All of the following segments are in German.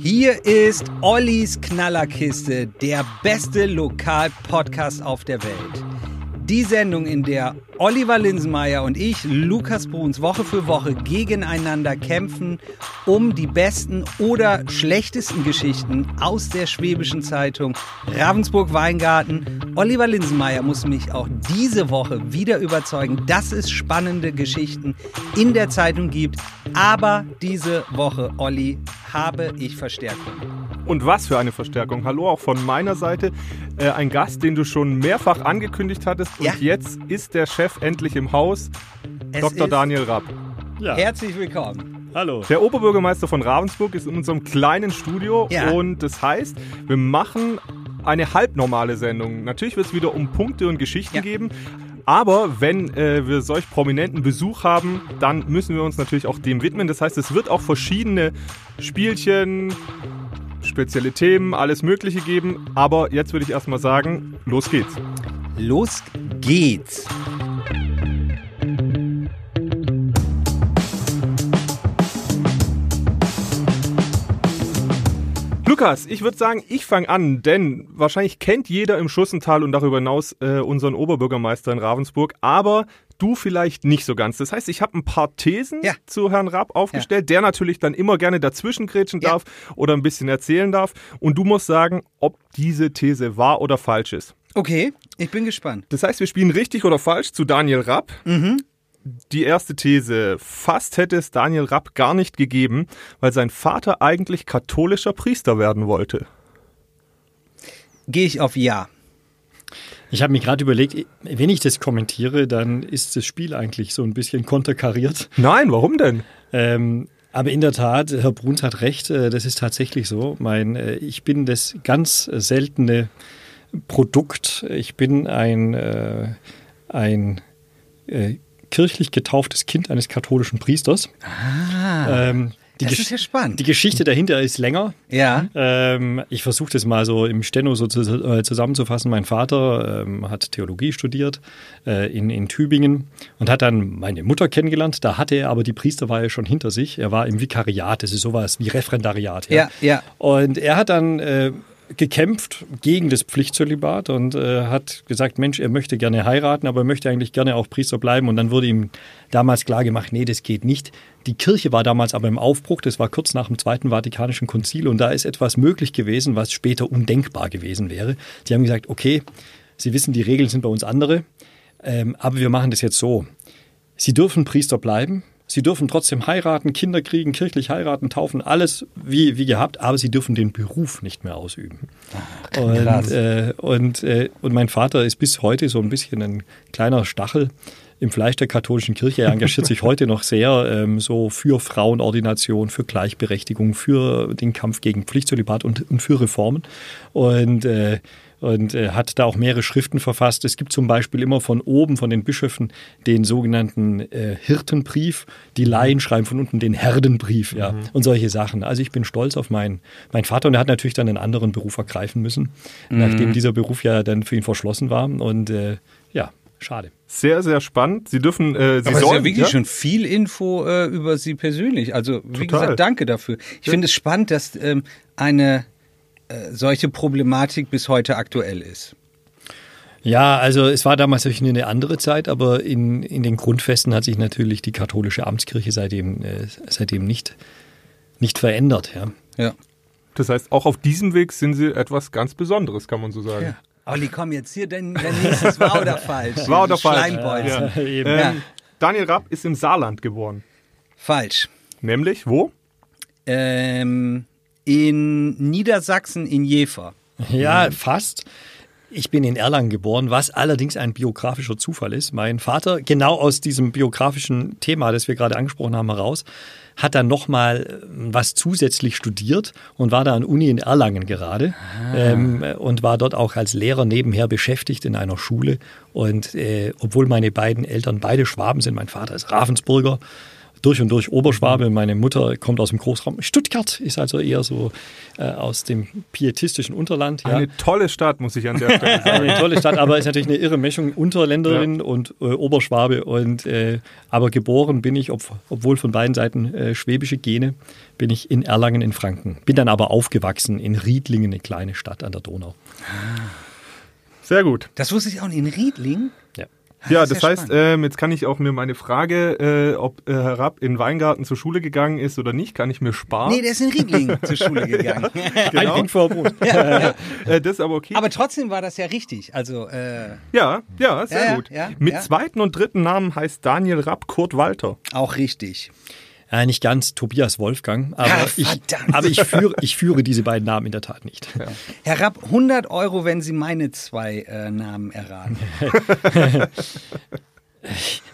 Hier ist Ollis Knallerkiste, der beste Lokal-Podcast auf der Welt. Die Sendung, in der Oliver Linsenmeier und ich, Lukas Bruns, Woche für Woche gegeneinander kämpfen, um die besten oder schlechtesten Geschichten aus der Schwäbischen Zeitung Ravensburg Weingarten. Oliver Linsenmeier muss mich auch diese Woche wieder überzeugen, dass es spannende Geschichten in der Zeitung gibt. Aber diese Woche, Olli, habe ich Verstärkung. Und was für eine Verstärkung. Hallo auch von meiner Seite. Äh, ein Gast, den du schon mehrfach angekündigt hattest. Und Ja. jetzt ist der Chef endlich im Haus. Es Dr. Daniel Rapp. Ja, Herzlich willkommen. hallo. Der Oberbürgermeister von Ravensburg ist in unserem kleinen Studio. Ja. Und das heißt, wir machen eine halbnormale Sendung. Natürlich wird es wieder um Punkte und Geschichten Ja. geben. Aber wenn äh, wir solch prominenten Besuch haben, dann müssen wir uns natürlich auch dem widmen. Das heißt, es wird auch verschiedene Spielchen, spezielle Themen, alles Mögliche geben. Aber jetzt würde ich erstmal sagen, los geht's. Los geht's. Lukas, ich würde sagen, ich fange an, denn wahrscheinlich kennt jeder im Schussental und darüber hinaus äh, unseren Oberbürgermeister in Ravensburg, aber du vielleicht nicht so ganz. Das heißt, ich habe ein paar Thesen Ja. zu Herrn Rapp aufgestellt, der natürlich dann immer gerne dazwischengrätschen Ja. darf oder ein bisschen erzählen darf. Und du musst sagen, ob diese These wahr oder falsch ist. Okay, ich bin gespannt. Das heißt, wir spielen richtig oder falsch zu Daniel Rapp. Die erste These. Fast hätte es Daniel Rapp gar nicht gegeben, weil sein Vater eigentlich katholischer Priester werden wollte. Gehe ich auf Ja. Ich habe mir gerade überlegt, wenn ich das kommentiere, dann ist das Spiel eigentlich so ein bisschen konterkariert. Nein, warum denn? Ähm, aber in der Tat, Herr Bruns hat recht, äh, das ist tatsächlich so. Mein, äh, ich bin das ganz seltene Produkt. Ich bin ein, äh, ein äh, kirchlich getauftes Kind eines katholischen Priesters. Ah, Ähm, die, das Gesch- ist ja spannend. die Geschichte dahinter ist länger. ja. Ähm, ich versuche das mal so im Steno so zu, äh, zusammenzufassen. Mein Vater ähm, hat Theologie studiert äh, in, in Tübingen und hat dann meine Mutter kennengelernt. Da hatte er aber die Priesterweihe schon hinter sich. Er war im Vikariat, das ist sowas wie Referendariat. Ja, ja. Und er hat dann äh, gekämpft gegen das Pflichtzölibat und äh, hat gesagt, Mensch, er möchte gerne heiraten, aber er möchte eigentlich gerne auch Priester bleiben. Und dann wurde ihm damals klar gemacht, nee, das geht nicht. Die Kirche war damals aber im Aufbruch, das war kurz nach dem Zweiten Vatikanischen Konzil und da ist etwas möglich gewesen, was später undenkbar gewesen wäre. Die haben gesagt, okay, Sie wissen, die Regeln sind bei uns andere, ähm, aber wir machen das jetzt so. Sie dürfen Priester bleiben. Sie dürfen trotzdem heiraten, Kinder kriegen, kirchlich heiraten, taufen, alles wie, wie gehabt, aber sie dürfen den Beruf nicht mehr ausüben. und, krass. äh, und, äh, und mein Vater ist bis heute so ein bisschen ein kleiner Stachel im Fleisch der katholischen Kirche. Er engagiert sich heute noch sehr ähm, so für Frauenordination, für Gleichberechtigung, für den Kampf gegen Pflichtzölibat und, und für Reformen. Und äh, und äh, hat da auch mehrere Schriften verfasst. Es gibt zum Beispiel immer von oben, von den Bischöfen, den sogenannten äh, Hirtenbrief. Die Laien schreiben von unten den Herdenbrief, ja, und solche Sachen. Also ich bin stolz auf meinen, meinen Vater und er hat natürlich dann einen anderen Beruf ergreifen müssen, nachdem dieser Beruf ja dann für ihn verschlossen war. Und äh, ja, schade. Sehr, sehr spannend. Sie dürfen, äh, Sie Aber es ist sollen, ja wirklich schon viel Info äh, über Sie persönlich. Also, wie Total. gesagt, danke dafür. Ich finde es spannend, dass ähm, eine solche Problematik bis heute aktuell ist. Ja, also es war damals natürlich eine andere Zeit, aber in, in den Grundfesten hat sich natürlich die katholische Amtskirche seitdem, äh, seitdem nicht, nicht verändert. Ja. Ja. Das heißt, auch auf diesem Weg sind Sie etwas ganz Besonderes, kann man so sagen. ja. Olli, komm jetzt hier, dein, dein nächstes wahr oder falsch? Wahr oder falsch? Ja. Ähm, Ja. Daniel Rapp ist im Saarland geboren. Falsch. Nämlich wo? Ähm, in Niedersachsen in Jever. Ja, fast. Ich bin in Erlangen geboren, was allerdings ein biografischer Zufall ist. Mein Vater, genau aus diesem biografischen Thema, das wir gerade angesprochen haben, heraus, hat dann nochmal was zusätzlich studiert und war da an Uni in Erlangen gerade ähm, und war dort auch als Lehrer nebenher beschäftigt in einer Schule. Und äh, obwohl meine beiden Eltern beide Schwaben sind, mein Vater ist Ravensburger, durch und durch Oberschwabe. Meine Mutter kommt aus dem Großraum Stuttgart, ist also eher so äh, aus dem pietistischen Unterland. Ja. Eine tolle Stadt, muss ich an der Stelle sagen. Eine tolle Stadt, aber ist natürlich eine irre Mischung Unterländerin und äh, Oberschwabe. Und äh, aber geboren bin ich, ob, obwohl von beiden Seiten äh, schwäbische Gene, bin ich in Erlangen in Franken. Bin dann aber aufgewachsen in Riedlingen, eine kleine Stadt an der Donau. Sehr gut. Das wusste ich auch nicht. In Riedling? Ja. Ja, das ja heißt, ähm, jetzt kann ich auch mir meine Frage, äh, ob äh, Herr Rapp in Weingarten zur Schule gegangen ist oder nicht, kann ich mir sparen. Nee, der ist in Riedling zur Schule gegangen. Genau. Ein vor Brot. äh, das ist aber okay. Aber trotzdem war das ja richtig. Also, äh, ja, ja, sehr Ja, ja, gut. ja, Mit ja. zweiten und dritten Namen heißt Daniel Rapp Kurt Walter. auch richtig. Ja, nicht ganz Tobias Wolfgang, aber, Ah, ich, aber ich, führe, ich führe diese beiden Namen in der Tat nicht. Herr Rapp, 100 Euro, wenn Sie meine zwei äh, Namen erraten.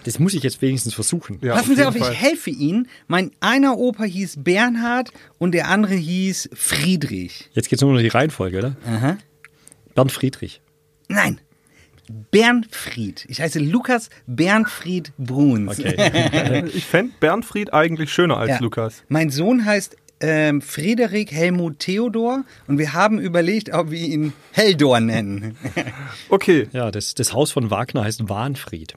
Das muss ich jetzt wenigstens versuchen. Ja, Passen Sie jeden auf, Fall. ich helfe Ihnen. Mein einer Opa hieß Bernhard und der andere hieß Friedrich. Jetzt geht es nur noch um die Reihenfolge, oder? Aha. Bernd Friedrich. Nein. Bernfried. Ich heiße Lukas Bernfried Bruns. Okay. Ich fände Bernfried eigentlich schöner als Ja. Lukas. Mein Sohn heißt ähm, Friederik Helmut Theodor und wir haben überlegt, ob wir ihn Heldor nennen. Okay. Ja, das, das Haus von Wagner heißt Wahnfried.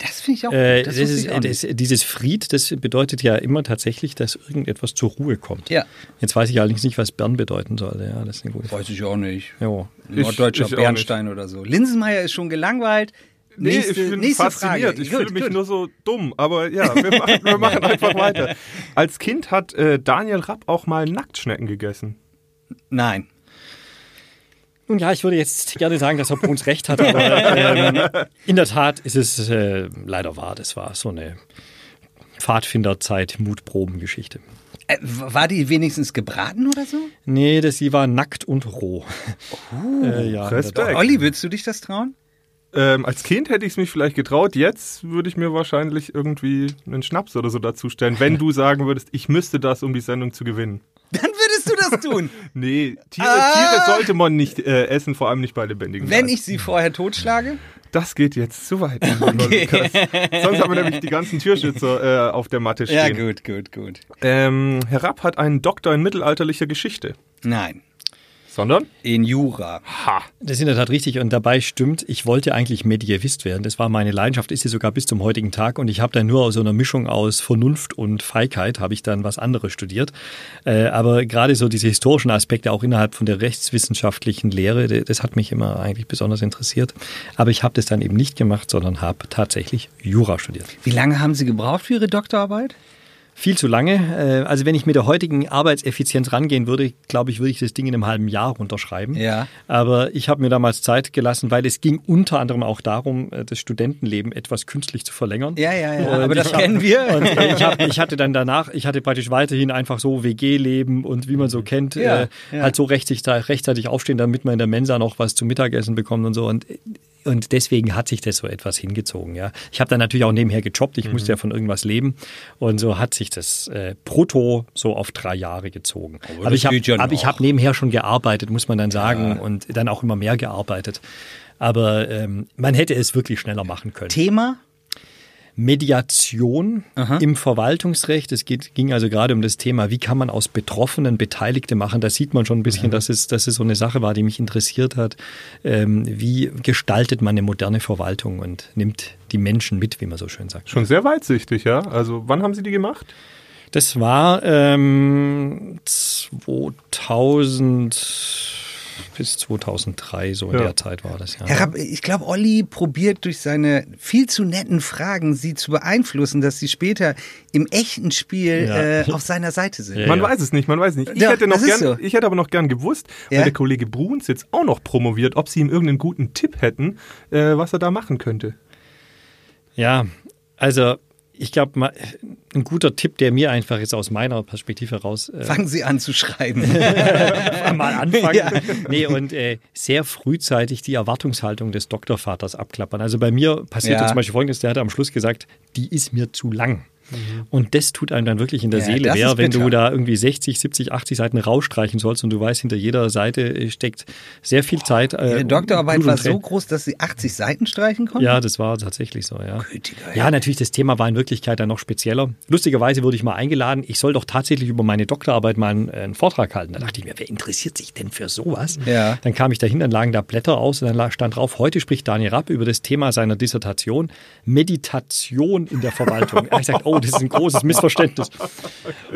Das finde ich auch Äh, gut. das Das, wusste ist, ich auch das, dieses Fried, das bedeutet ja immer tatsächlich, dass irgendetwas zur Ruhe kommt. Ja. Jetzt weiß ich allerdings nicht, was Bern bedeuten soll. Ja, das ist eine gute Frage. Weiß ich auch nicht. Ja. Norddeutscher ich Bernstein oder so. Linsenmeier ist schon gelangweilt. Nee, nächste, ich bin fasziniert. Frage. Ich Gut, fühle mich gut. nur so dumm. Aber ja, wir machen, wir machen einfach weiter. Als Kind hat äh, Daniel Rapp auch mal Nacktschnecken gegessen. Nein. Nun ja, ich würde jetzt gerne sagen, dass Herr Bruns recht hat, aber ähm, in der Tat ist es äh, leider wahr. Das war so eine Pfadfinderzeit-Mutprobengeschichte. Äh, w- war die wenigstens gebraten oder so? Nee, das, sie war nackt und roh. äh, ja, Respekt. Olli, würdest du dich das trauen? Ähm, als Kind hätte ich es mich vielleicht getraut. Jetzt würde ich mir wahrscheinlich irgendwie einen Schnaps oder so dazustellen, wenn du sagen würdest, ich müsste das, um die Sendung zu gewinnen. Dann würdest du das tun. Nee, Tiere, Ah. Tiere sollte man nicht äh, essen, vor allem nicht bei lebendigen Wenn Leib. ich sie vorher totschlage? Das geht jetzt zu weit. Lukas. Sonst haben wir nämlich die ganzen Türschützer äh, auf der Matte stehen. gut, gut, gut. Ähm, Herr Rapp hat einen Doktor in mittelalterlicher Geschichte. Nein. Sondern? In Jura. Ha. Das ist in der Tat richtig und dabei stimmt, ich wollte eigentlich Medievist werden. Das war meine Leidenschaft, ist sie sogar bis zum heutigen Tag und ich habe dann nur aus so einer Mischung aus Vernunft und Feigheit habe ich dann was anderes studiert. Äh, aber gerade so diese historischen Aspekte auch innerhalb von der rechtswissenschaftlichen Lehre, das hat mich immer eigentlich besonders interessiert. Aber ich habe das dann eben nicht gemacht, sondern habe tatsächlich Jura studiert. Wie lange haben Sie gebraucht für Ihre Doktorarbeit? Viel zu lange. Äh, Also wenn ich mit der heutigen Arbeitseffizienz rangehen würde, glaube ich, würde ich das Ding in einem halben Jahr runterschreiben. Ja. Aber ich habe mir damals Zeit gelassen, weil es ging unter anderem auch darum, äh, das Studentenleben etwas künstlich zu verlängern. Ja, ja, ja. Und Aber das hab- kennen wir. Und äh, ich, hab, ich hatte dann danach, ich hatte praktisch weiterhin einfach so WG-Leben und wie man so kennt, Ja, äh, ja. halt so rechtzeitig, rechtzeitig aufstehen, damit man in der Mensa noch was zum Mittagessen bekommt und so. Und und deswegen hat sich das so etwas hingezogen. Ja, ich habe dann natürlich auch nebenher gejobbt. Ich musste ja von irgendwas leben und so hat sich das äh, brutto so auf drei Jahre gezogen. Aber Aber ich habe ja habe nebenher schon gearbeitet, muss man dann sagen, und dann auch immer mehr gearbeitet. Aber ähm, man hätte es wirklich schneller machen können. Thema? Mediation im Verwaltungsrecht. Es geht, ging also gerade um das Thema, wie kann man aus Betroffenen Beteiligte machen. Da sieht man schon ein bisschen, dass, es, dass es so eine Sache war, die mich interessiert hat. Ähm, wie gestaltet man eine moderne Verwaltung und nimmt die Menschen mit, wie man so schön sagt. Schon sehr weitsichtig, ja. Also wann haben Sie die gemacht? Das war ähm, 2000 bis 2003, so in Ja. der Zeit war das ja. Herr Rapp, ich glaube, Olli probiert durch seine viel zu netten Fragen, Sie zu beeinflussen, dass Sie später im echten Spiel Ja. äh, auf seiner Seite sind. Ja, Man weiß es nicht, man weiß es nicht. Ich, hätte noch gern, so. ich hätte aber noch gern gewusst, Ja. weil der Kollege Bruns jetzt auch noch promoviert, ob Sie ihm irgendeinen guten Tipp hätten, äh, was er da machen könnte. Ja, also ich glaube, ein guter Tipp, der mir einfach jetzt aus meiner Perspektive heraus. Äh, Fangen Sie an zu schreiben. mal anfangen. Ja. Nee, und äh, sehr frühzeitig die Erwartungshaltung des Doktorvaters abklappern. Also bei mir passiert ja. zum Beispiel folgendes: der hat am Schluss gesagt, die ist mir zu lang. Mhm. Und das tut einem dann wirklich in der ja, Seele weh, wenn du da irgendwie 60, 70, 80 Seiten rausstreichen sollst und du weißt, hinter jeder Seite steckt sehr viel Zeit. Äh, Ihre Doktorarbeit war so groß, dass sie 80 Seiten streichen konnten? Ja, das war tatsächlich so, ja. Gütiger, ja, natürlich, das Thema war in Wirklichkeit dann noch spezieller. Lustigerweise wurde ich mal eingeladen, ich soll doch tatsächlich über meine Doktorarbeit mal einen, einen Vortrag halten. Da dachte ich mir, wer interessiert sich denn für sowas? Ja. Dann kam ich dahin, dann lagen da Blätter aus und dann stand drauf, heute spricht Daniel Rapp über das Thema seiner Dissertation Meditation in der Verwaltung. er hat gesagt, oh, das ist ein großes Missverständnis.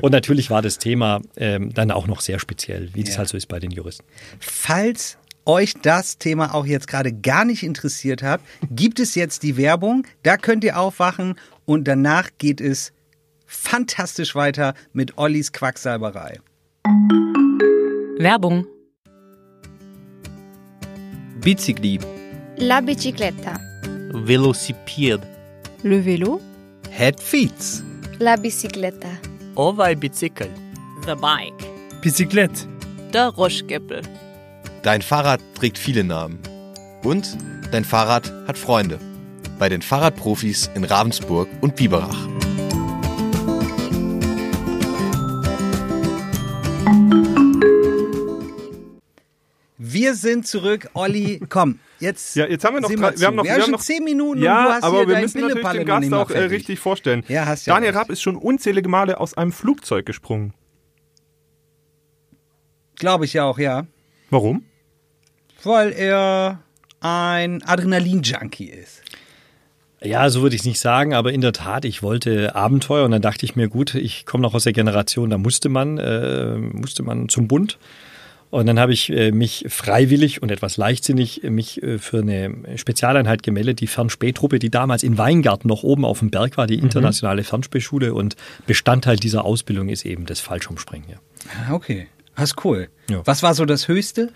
Und natürlich war das Thema ähm, dann auch noch sehr speziell, wie das halt so ist bei den Juristen. Falls euch das Thema auch jetzt gerade gar nicht interessiert hat, gibt es jetzt die Werbung. Da könnt ihr aufwachen und danach geht es fantastisch weiter mit Ollis Quacksalberei. Werbung. Bicicli. La bicicletta. Velocipede. Le vélo. Head feet. La bicicletta. Ovaj bicycle. The bike. Bicyclette. Der Roschgeppel. Dein Fahrrad trägt viele Namen. Und dein Fahrrad hat Freunde. Bei den Fahrradprofis in Ravensburg und Biberach. Wir sind zurück. Olli, komm, jetzt. Ja, jetzt haben wir noch, drei, wir haben noch, wir haben noch zehn Minuten. Ja, aber wir müssen natürlich den Gast auch äh, richtig vorstellen. Ja, hast ja Daniel Rapp ist schon unzählige Male aus einem Flugzeug gesprungen. Glaube ich ja auch, ja. Warum? Weil er ein Adrenalin-Junkie ist. Ja, so würde ich es nicht sagen, aber in der Tat, ich wollte Abenteuer und dann dachte ich mir, gut, ich komme noch aus der Generation, da musste man, äh, musste man zum Bund. Und dann habe ich äh, mich freiwillig und etwas leichtsinnig äh, mich äh, für eine Spezialeinheit gemeldet, die Fernspähtruppe, die damals in Weingarten noch oben auf dem Berg war, die mhm. internationale Fernspähschule. Und Bestandteil dieser Ausbildung ist eben das Fallschirmspringen. Ja. Ah, okay, das ist cool. Ja. Was war so das Höchste?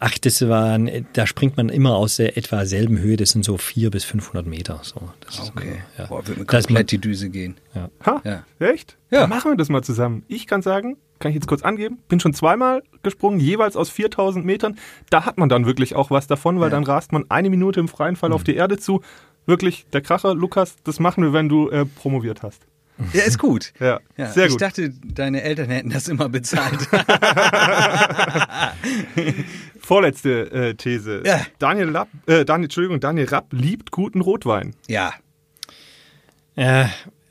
Ach, das waren, da springt man immer aus der etwa selben Höhe. Das sind so vier bis 500 Meter. So, das okay. Ist, ja. Boah, würde mir komplett die Düse gehen. Ja. Ha, ja. echt? Ja. Dann machen wir das mal zusammen. Ich kann sagen, kann ich jetzt kurz angeben, bin schon zweimal gesprungen, jeweils aus 4000 Metern. Da hat man dann wirklich auch was davon, weil ja. dann rast man eine Minute im freien Fall mhm. auf die Erde zu. Wirklich, der Kracher, Lukas, das machen wir, wenn du äh, promoviert hast. Ja, ist gut. Ja, ja, sehr gut. Ich dachte, deine Eltern hätten das immer bezahlt. Vorletzte äh, These. Ja. Daniel, Lapp, äh, Daniel, Entschuldigung, Daniel Rapp liebt guten Rotwein. Ja. Äh,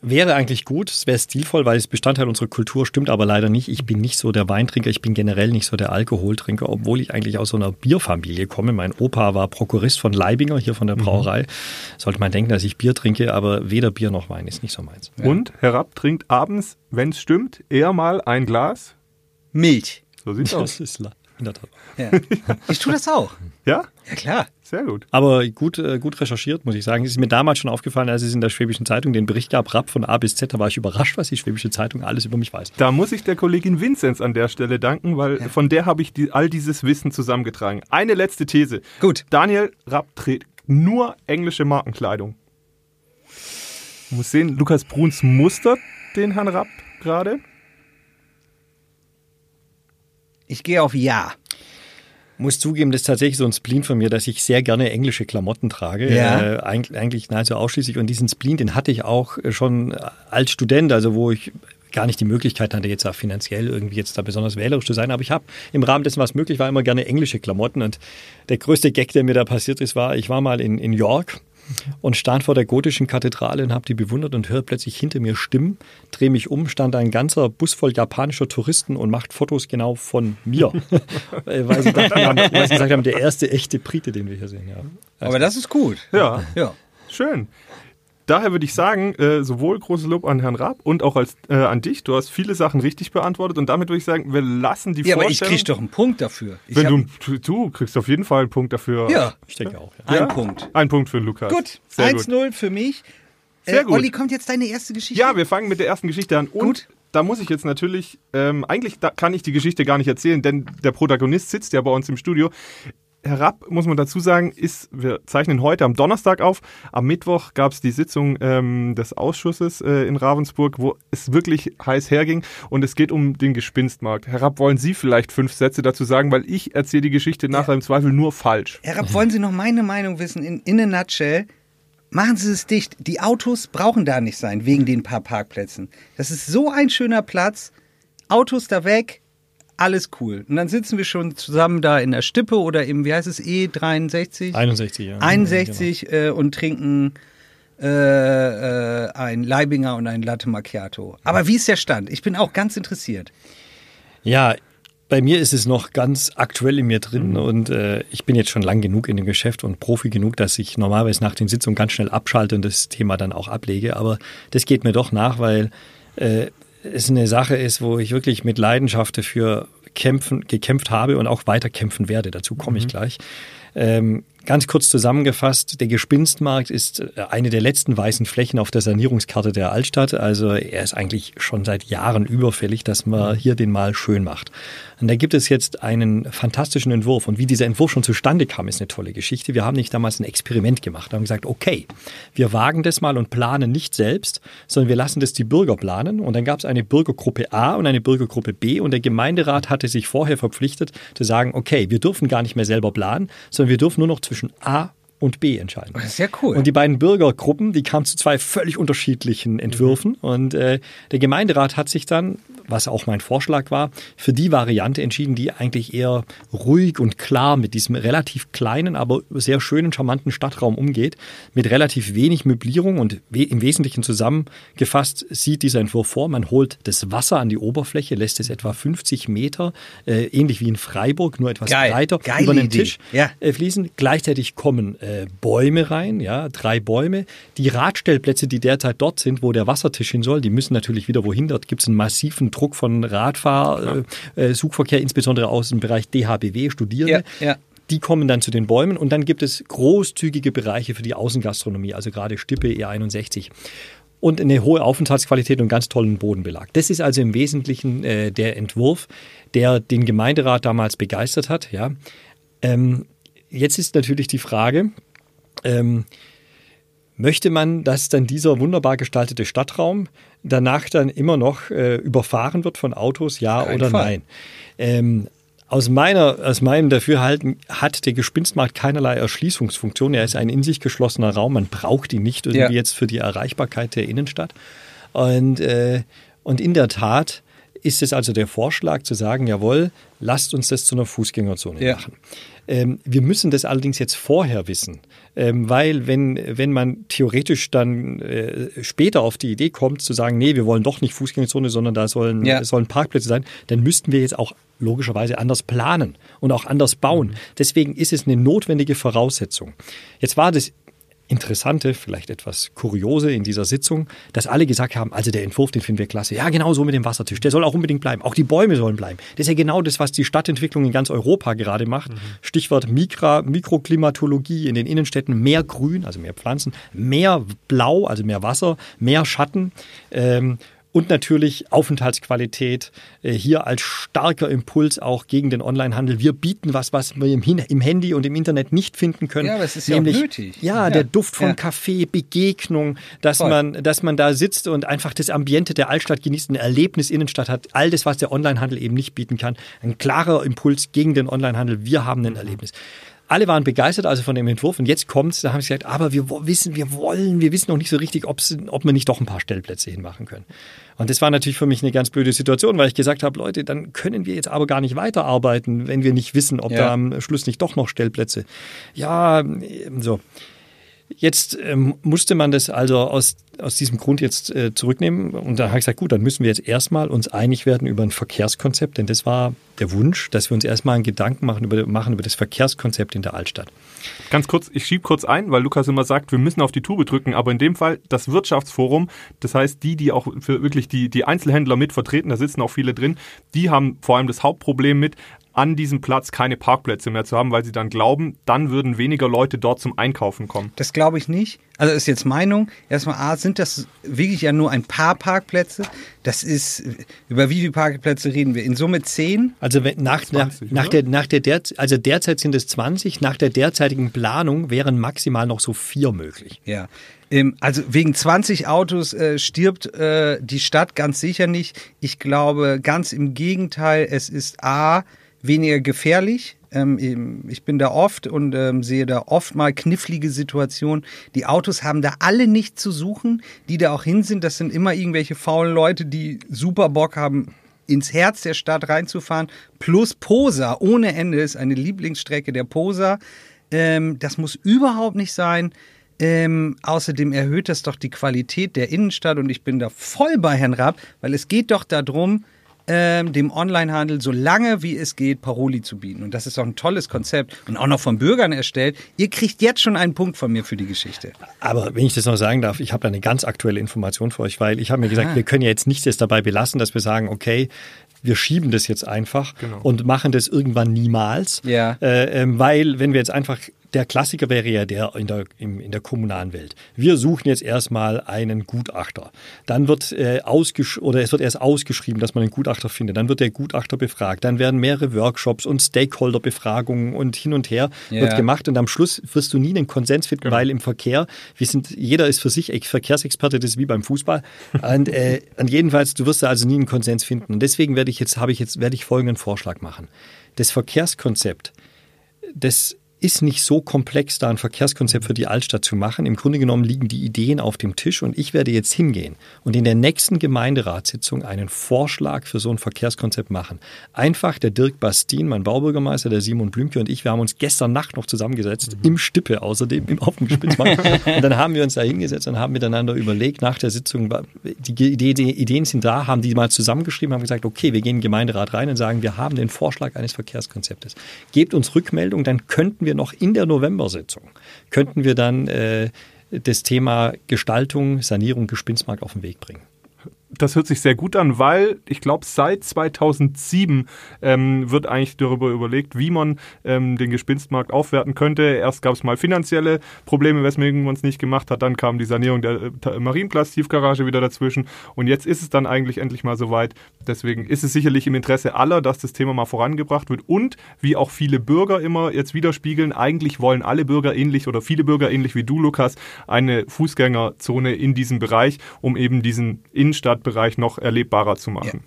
Wäre eigentlich gut, es wäre stilvoll, weil es Bestandteil unserer Kultur stimmt, aber leider nicht. Ich bin nicht so der Weintrinker, ich bin generell nicht so der Alkoholtrinker, obwohl ich eigentlich aus so einer Bierfamilie komme. Mein Opa war Prokurist von Leibinger, hier von der mhm. Brauerei. Mhm. Sollte man denken, dass ich Bier trinke, aber weder Bier noch Wein ist nicht so meins. Ja. Und herab trinkt abends, wenn es stimmt, eher mal ein Glas Milch. So sieht's das aus. Ist in der Tat. Ja. Ich tue das auch. Ja? Ja, klar. Sehr gut. Aber gut, äh, gut recherchiert, muss ich sagen. Es ist mir damals schon aufgefallen, als es in der Schwäbischen Zeitung den Bericht gab, Rapp von A bis Z, da war ich überrascht, was die Schwäbische Zeitung alles über mich weiß. Da muss ich der Kollegin Vinzenz an der Stelle danken, weil ja. von der habe ich die, all dieses Wissen zusammengetragen. Eine letzte These. Gut. Daniel Rapp trägt nur englische Markenkleidung. Man muss sehen, Lukas Bruns mustert den Herrn Rapp gerade. Ich gehe auf Ja. Muss zugeben, das ist tatsächlich so ein Spleen von mir, dass ich sehr gerne englische Klamotten trage. Ja. Äh, eigentlich, eigentlich nahezu ausschließlich. Und diesen Spleen, den hatte ich auch schon als Student, also wo ich gar nicht die Möglichkeit hatte, jetzt auch finanziell irgendwie jetzt da besonders wählerisch zu sein. Aber ich habe im Rahmen dessen, was möglich war, immer gerne englische Klamotten. Und der größte Gag, der mir da passiert ist, war, ich war mal in, in York und stand vor der gotischen Kathedrale und habe die bewundert und höre plötzlich hinter mir Stimmen, drehe mich um, stand ein ganzer Bus voll japanischer Touristen und macht Fotos genau von mir. weil, sie dachten, weil sie gesagt haben, der erste echte Brite, den wir hier sehen. Ja. Also Aber das ist gut. Ja. ja. Schön daher würde ich sagen, äh, sowohl großes Lob an Herrn Raab und auch als, äh, an dich. Du hast viele Sachen richtig beantwortet und damit würde ich sagen, wir lassen die ja, Vorstellung... Ja, aber ich krieg doch einen Punkt dafür. Ich wenn du, du kriegst auf jeden Fall einen Punkt dafür. Ja, ich denke auch. Ja. Ein ja? Punkt. Ein Punkt für Lukas. Gut, 1-0 für mich. Sehr äh, gut. Olli, kommt jetzt deine erste Geschichte? Ja, wir fangen mit der ersten Geschichte an. Und gut. da muss ich jetzt natürlich, ähm, eigentlich kann ich die Geschichte gar nicht erzählen, denn der Protagonist sitzt ja bei uns im Studio. Herab, muss man dazu sagen, ist, wir zeichnen heute am Donnerstag auf. Am Mittwoch gab es die Sitzung ähm, des Ausschusses äh, in Ravensburg, wo es wirklich heiß herging und es geht um den Gespinstmarkt. Herab, wollen Sie vielleicht fünf Sätze dazu sagen, weil ich erzähle die Geschichte nachher im Zweifel nur falsch. Herr Rapp, wollen Sie noch meine Meinung wissen? In, in a nutshell, machen Sie es dicht. Die Autos brauchen da nicht sein, wegen den paar Parkplätzen. Das ist so ein schöner Platz. Autos da weg, alles cool. Und dann sitzen wir schon zusammen da in der Stippe oder im, wie heißt es, E63? 61, ja. 61 äh, und trinken äh, äh, ein Leibinger und ein Latte Macchiato. Aber wie ist der Stand? Ich bin auch ganz interessiert. Ja, bei mir ist es noch ganz aktuell in mir drin und äh, ich bin jetzt schon lang genug in dem Geschäft und Profi genug, dass ich normalerweise nach den Sitzungen ganz schnell abschalte und das Thema dann auch ablege. Aber das geht mir doch nach, weil äh, es eine Sache ist, wo ich wirklich mit Leidenschaft dafür kämpfen, gekämpft habe und auch weiter kämpfen werde. Dazu komme ich gleich. Ähm, ganz kurz zusammengefasst, der Gespinstmarkt ist äh, eine der letzten weißen Flächen auf der Sanierungskarte der Altstadt. Also er ist eigentlich schon seit Jahren überfällig, dass man hier den mal schön macht. Und da gibt es jetzt einen fantastischen Entwurf. Und wie dieser Entwurf schon zustande kam, ist eine tolle Geschichte. Wir haben nicht damals ein Experiment gemacht. Wir haben gesagt, okay, wir wagen das mal und planen nicht selbst, sondern wir lassen das die Bürger planen. Und dann gab es eine Bürgergruppe A und eine Bürgergruppe B. Und der Gemeinderat hatte sich vorher verpflichtet zu sagen, okay, wir dürfen gar nicht mehr selber planen, sondern wir dürfen nur noch zwischen A und B entscheiden. Das ist ja cool. Und die beiden Bürgergruppen, die kamen zu zwei völlig unterschiedlichen Entwürfen. Mhm. Und äh, der Gemeinderat hat sich dann, was auch mein Vorschlag war, für die Variante entschieden, die eigentlich eher ruhig und klar mit diesem relativ kleinen, aber sehr schönen, charmanten Stadtraum umgeht, mit relativ wenig Möblierung und we im Wesentlichen zusammengefasst sieht dieser Entwurf vor, man holt das Wasser an die Oberfläche, lässt es etwa 50 Meter, äh, ähnlich wie in Freiburg, nur etwas Geil. breiter, Geile über den Idee. Tisch Ja. äh, fließen. Gleichzeitig kommen äh, Bäume rein, ja, drei Bäume. Die Radstellplätze, die derzeit dort sind, wo der Wassertisch hin soll, die müssen natürlich wieder wohin. Dort gibt es einen massiven Druck von Radfahr, äh, äh, Suchverkehr, insbesondere aus dem Bereich DHBW, Studierende. Ja, ja. Die kommen dann zu den Bäumen und dann gibt es großzügige Bereiche für die Außengastronomie, also gerade Stippe E61 und eine hohe Aufenthaltsqualität und ganz tollen Bodenbelag. Das ist also im Wesentlichen äh, der Entwurf, der den Gemeinderat damals begeistert hat. Ja. Ähm, jetzt ist natürlich die Frage, ähm, möchte man, dass dann dieser wunderbar gestaltete Stadtraum danach dann immer noch äh, überfahren wird von Autos, ja keinen oder Fall. nein? Ähm, aus, meiner, aus meinem Dafürhalten hat der Gespinstmarkt keinerlei Erschließungsfunktion. Er ist ein in sich geschlossener Raum. Man braucht ihn nicht irgendwie Ja. jetzt für die Erreichbarkeit der Innenstadt. Und, äh, und in der Tat ist es also der Vorschlag zu sagen, jawohl, lasst uns das zu einer Fußgängerzone Ja. machen. Ähm, wir müssen das allerdings jetzt vorher wissen, ähm, weil wenn, wenn man theoretisch dann äh, später auf die Idee kommt zu sagen, nee, wir wollen doch nicht Fußgängerzone, sondern da sollen, Ja. sollen Parkplätze sein, dann müssten wir jetzt auch logischerweise anders planen und auch anders bauen. Deswegen ist es eine notwendige Voraussetzung. Jetzt war das Interessante, vielleicht etwas Kuriose in dieser Sitzung, dass alle gesagt haben, also der Entwurf, den finden wir klasse. Ja, genau so mit dem Wassertisch. Der soll auch unbedingt bleiben. Auch die Bäume sollen bleiben. Das ist ja genau das, was die Stadtentwicklung in ganz Europa gerade macht. Stichwort Mikra, Mikroklimatologie in den Innenstädten. Mehr Grün, also mehr Pflanzen, mehr Blau, also mehr Wasser, mehr Schatten. Ähm, und natürlich Aufenthaltsqualität äh, hier als starker Impuls auch gegen den Onlinehandel. Wir bieten was, was wir im, im Handy und im Internet nicht finden können. Ja, aber es ist ja nämlich, nötig. Ja, Ja. der Duft von Ja. Kaffee, Begegnung, dass Voll. man, dass man da sitzt und einfach das Ambiente der Altstadt genießt, ein Erlebnis Innenstadt hat. All das, was der Onlinehandel eben nicht bieten kann. Ein klarer Impuls gegen den Onlinehandel. Wir haben ein Erlebnis. Alle waren begeistert also von dem Entwurf und jetzt kommt's, da haben sie gesagt, aber wir wissen, wir wollen, wir wissen noch nicht so richtig, ob wir nicht doch ein paar Stellplätze hinmachen können. Und das war natürlich für mich eine ganz blöde Situation, weil ich gesagt habe, Leute, dann können wir jetzt aber gar nicht weiterarbeiten, wenn wir nicht wissen, ob Ja. da am Schluss nicht doch noch Stellplätze. Ja, so. Jetzt ähm, musste man das also aus, aus diesem Grund jetzt äh, zurücknehmen. Und da habe ich gesagt, gut, dann müssen wir jetzt erstmal uns einig werden über ein Verkehrskonzept, denn das war der Wunsch, dass wir uns erstmal einen Gedanken machen über, machen über das Verkehrskonzept in der Altstadt. Ganz kurz, ich schieb kurz ein, weil Lukas immer sagt, wir müssen auf die Tube drücken, aber in dem Fall das Wirtschaftsforum, das heißt die, die auch für wirklich die, die Einzelhändler mit vertreten, da sitzen auch viele drin, die haben vor allem das Hauptproblem mit, an diesem Platz keine Parkplätze mehr zu haben, weil sie dann glauben, dann würden weniger Leute dort zum Einkaufen kommen. Das glaube ich nicht. Also ist jetzt Meinung. Erstmal, A, sind das wirklich ja nur ein paar Parkplätze. Das ist, über wie viele Parkplätze reden wir? In Summe zehn? Also wenn, nach, 20, nach, nach oder? der, nach der der, also derzeit sind es 20, nach der derzeitigen Planung wären maximal noch so vier möglich. Ja. Ähm, also wegen 20 Autos äh, stirbt äh, die Stadt ganz sicher nicht. Ich glaube ganz im Gegenteil, es ist A, weniger gefährlich. Ähm, ich bin da oft und ähm, sehe da oft mal knifflige Situationen. Die Autos haben da alle nichts zu suchen, die da auch hin sind. Das sind immer irgendwelche faulen Leute, die super Bock haben, ins Herz der Stadt reinzufahren. Plus Posa ohne Ende ist eine Lieblingsstrecke der Posa. Ähm, das muss überhaupt nicht sein. Ähm, außerdem erhöht das doch die Qualität der Innenstadt und ich bin da voll bei Herrn Rapp, weil es geht doch darum, ähm, dem Onlinehandel so lange wie es geht Paroli zu bieten. Und das ist auch ein tolles Konzept und auch noch von Bürgern erstellt. Ihr kriegt jetzt schon einen Punkt von mir für die Geschichte. Aber wenn ich das noch sagen darf, ich habe da eine ganz aktuelle Information für euch, weil ich habe mir gesagt, wir können ja jetzt nicht das dabei belassen, dass wir sagen, okay, wir schieben das jetzt einfach Genau. und machen das irgendwann niemals. Ja. Äh, ähm, weil, wenn wir jetzt einfach, der Klassiker wäre ja der in der, im, in der kommunalen Welt. Wir suchen jetzt erstmal einen Gutachter. Dann wird äh, ausgesch oder es wird erst ausgeschrieben, dass man einen Gutachter findet. Dann wird der Gutachter befragt. Dann werden mehrere Workshops und Stakeholder-Befragungen und hin und her Ja. wird gemacht. Und am Schluss wirst du nie einen Konsens finden, Genau. weil im Verkehr, wir sind, jeder ist für sich Ex- Verkehrsexperte, das ist wie beim Fußball. Und, äh, und jedenfalls, du wirst da also nie einen Konsens finden. Und deswegen werde ich jetzt, habe ich jetzt, werde ich folgenden Vorschlag machen. Das Verkehrskonzept, das ist nicht so komplex, da ein Verkehrskonzept für die Altstadt zu machen. Im Grunde genommen liegen die Ideen auf dem Tisch und ich werde jetzt hingehen und in der nächsten Gemeinderatssitzung einen Vorschlag für so ein Verkehrskonzept machen. Einfach der Dirk Bastin, mein Baubürgermeister, der Simon Blümke und ich, wir haben uns gestern Nacht noch zusammengesetzt, im Stippe außerdem, im, auf dem Gespitzmarkt. und dann haben wir uns da hingesetzt und haben miteinander überlegt, nach der Sitzung, die Ideen sind da, haben die mal zusammengeschrieben, haben gesagt, okay, wir gehen in den Gemeinderat rein und sagen, wir haben den Vorschlag eines Verkehrskonzeptes. Gebt uns Rückmeldung, dann könnten wir noch in der November-Sitzung, könnten wir dann äh, das Thema Gestaltung, Sanierung, Gespinsmarkt auf den Weg bringen. Das hört sich sehr gut an, weil ich glaube, seit 2007 ähm, wird eigentlich darüber überlegt, wie man ähm, den Gespinstmarkt aufwerten könnte. Erst gab es mal finanzielle Probleme, weswegen man es nicht gemacht hat. Dann kam die Sanierung der äh, Marienplatz-Tiefgarage wieder dazwischen. Und jetzt ist es dann eigentlich endlich mal soweit. Deswegen ist es sicherlich im Interesse aller, dass das Thema mal vorangebracht wird. Und wie auch viele Bürger immer jetzt widerspiegeln, eigentlich wollen alle Bürger ähnlich oder viele Bürger ähnlich wie du, Lukas, eine Fußgängerzone in diesem Bereich, um eben diesen Innenstadtbereich noch erlebbarer zu machen.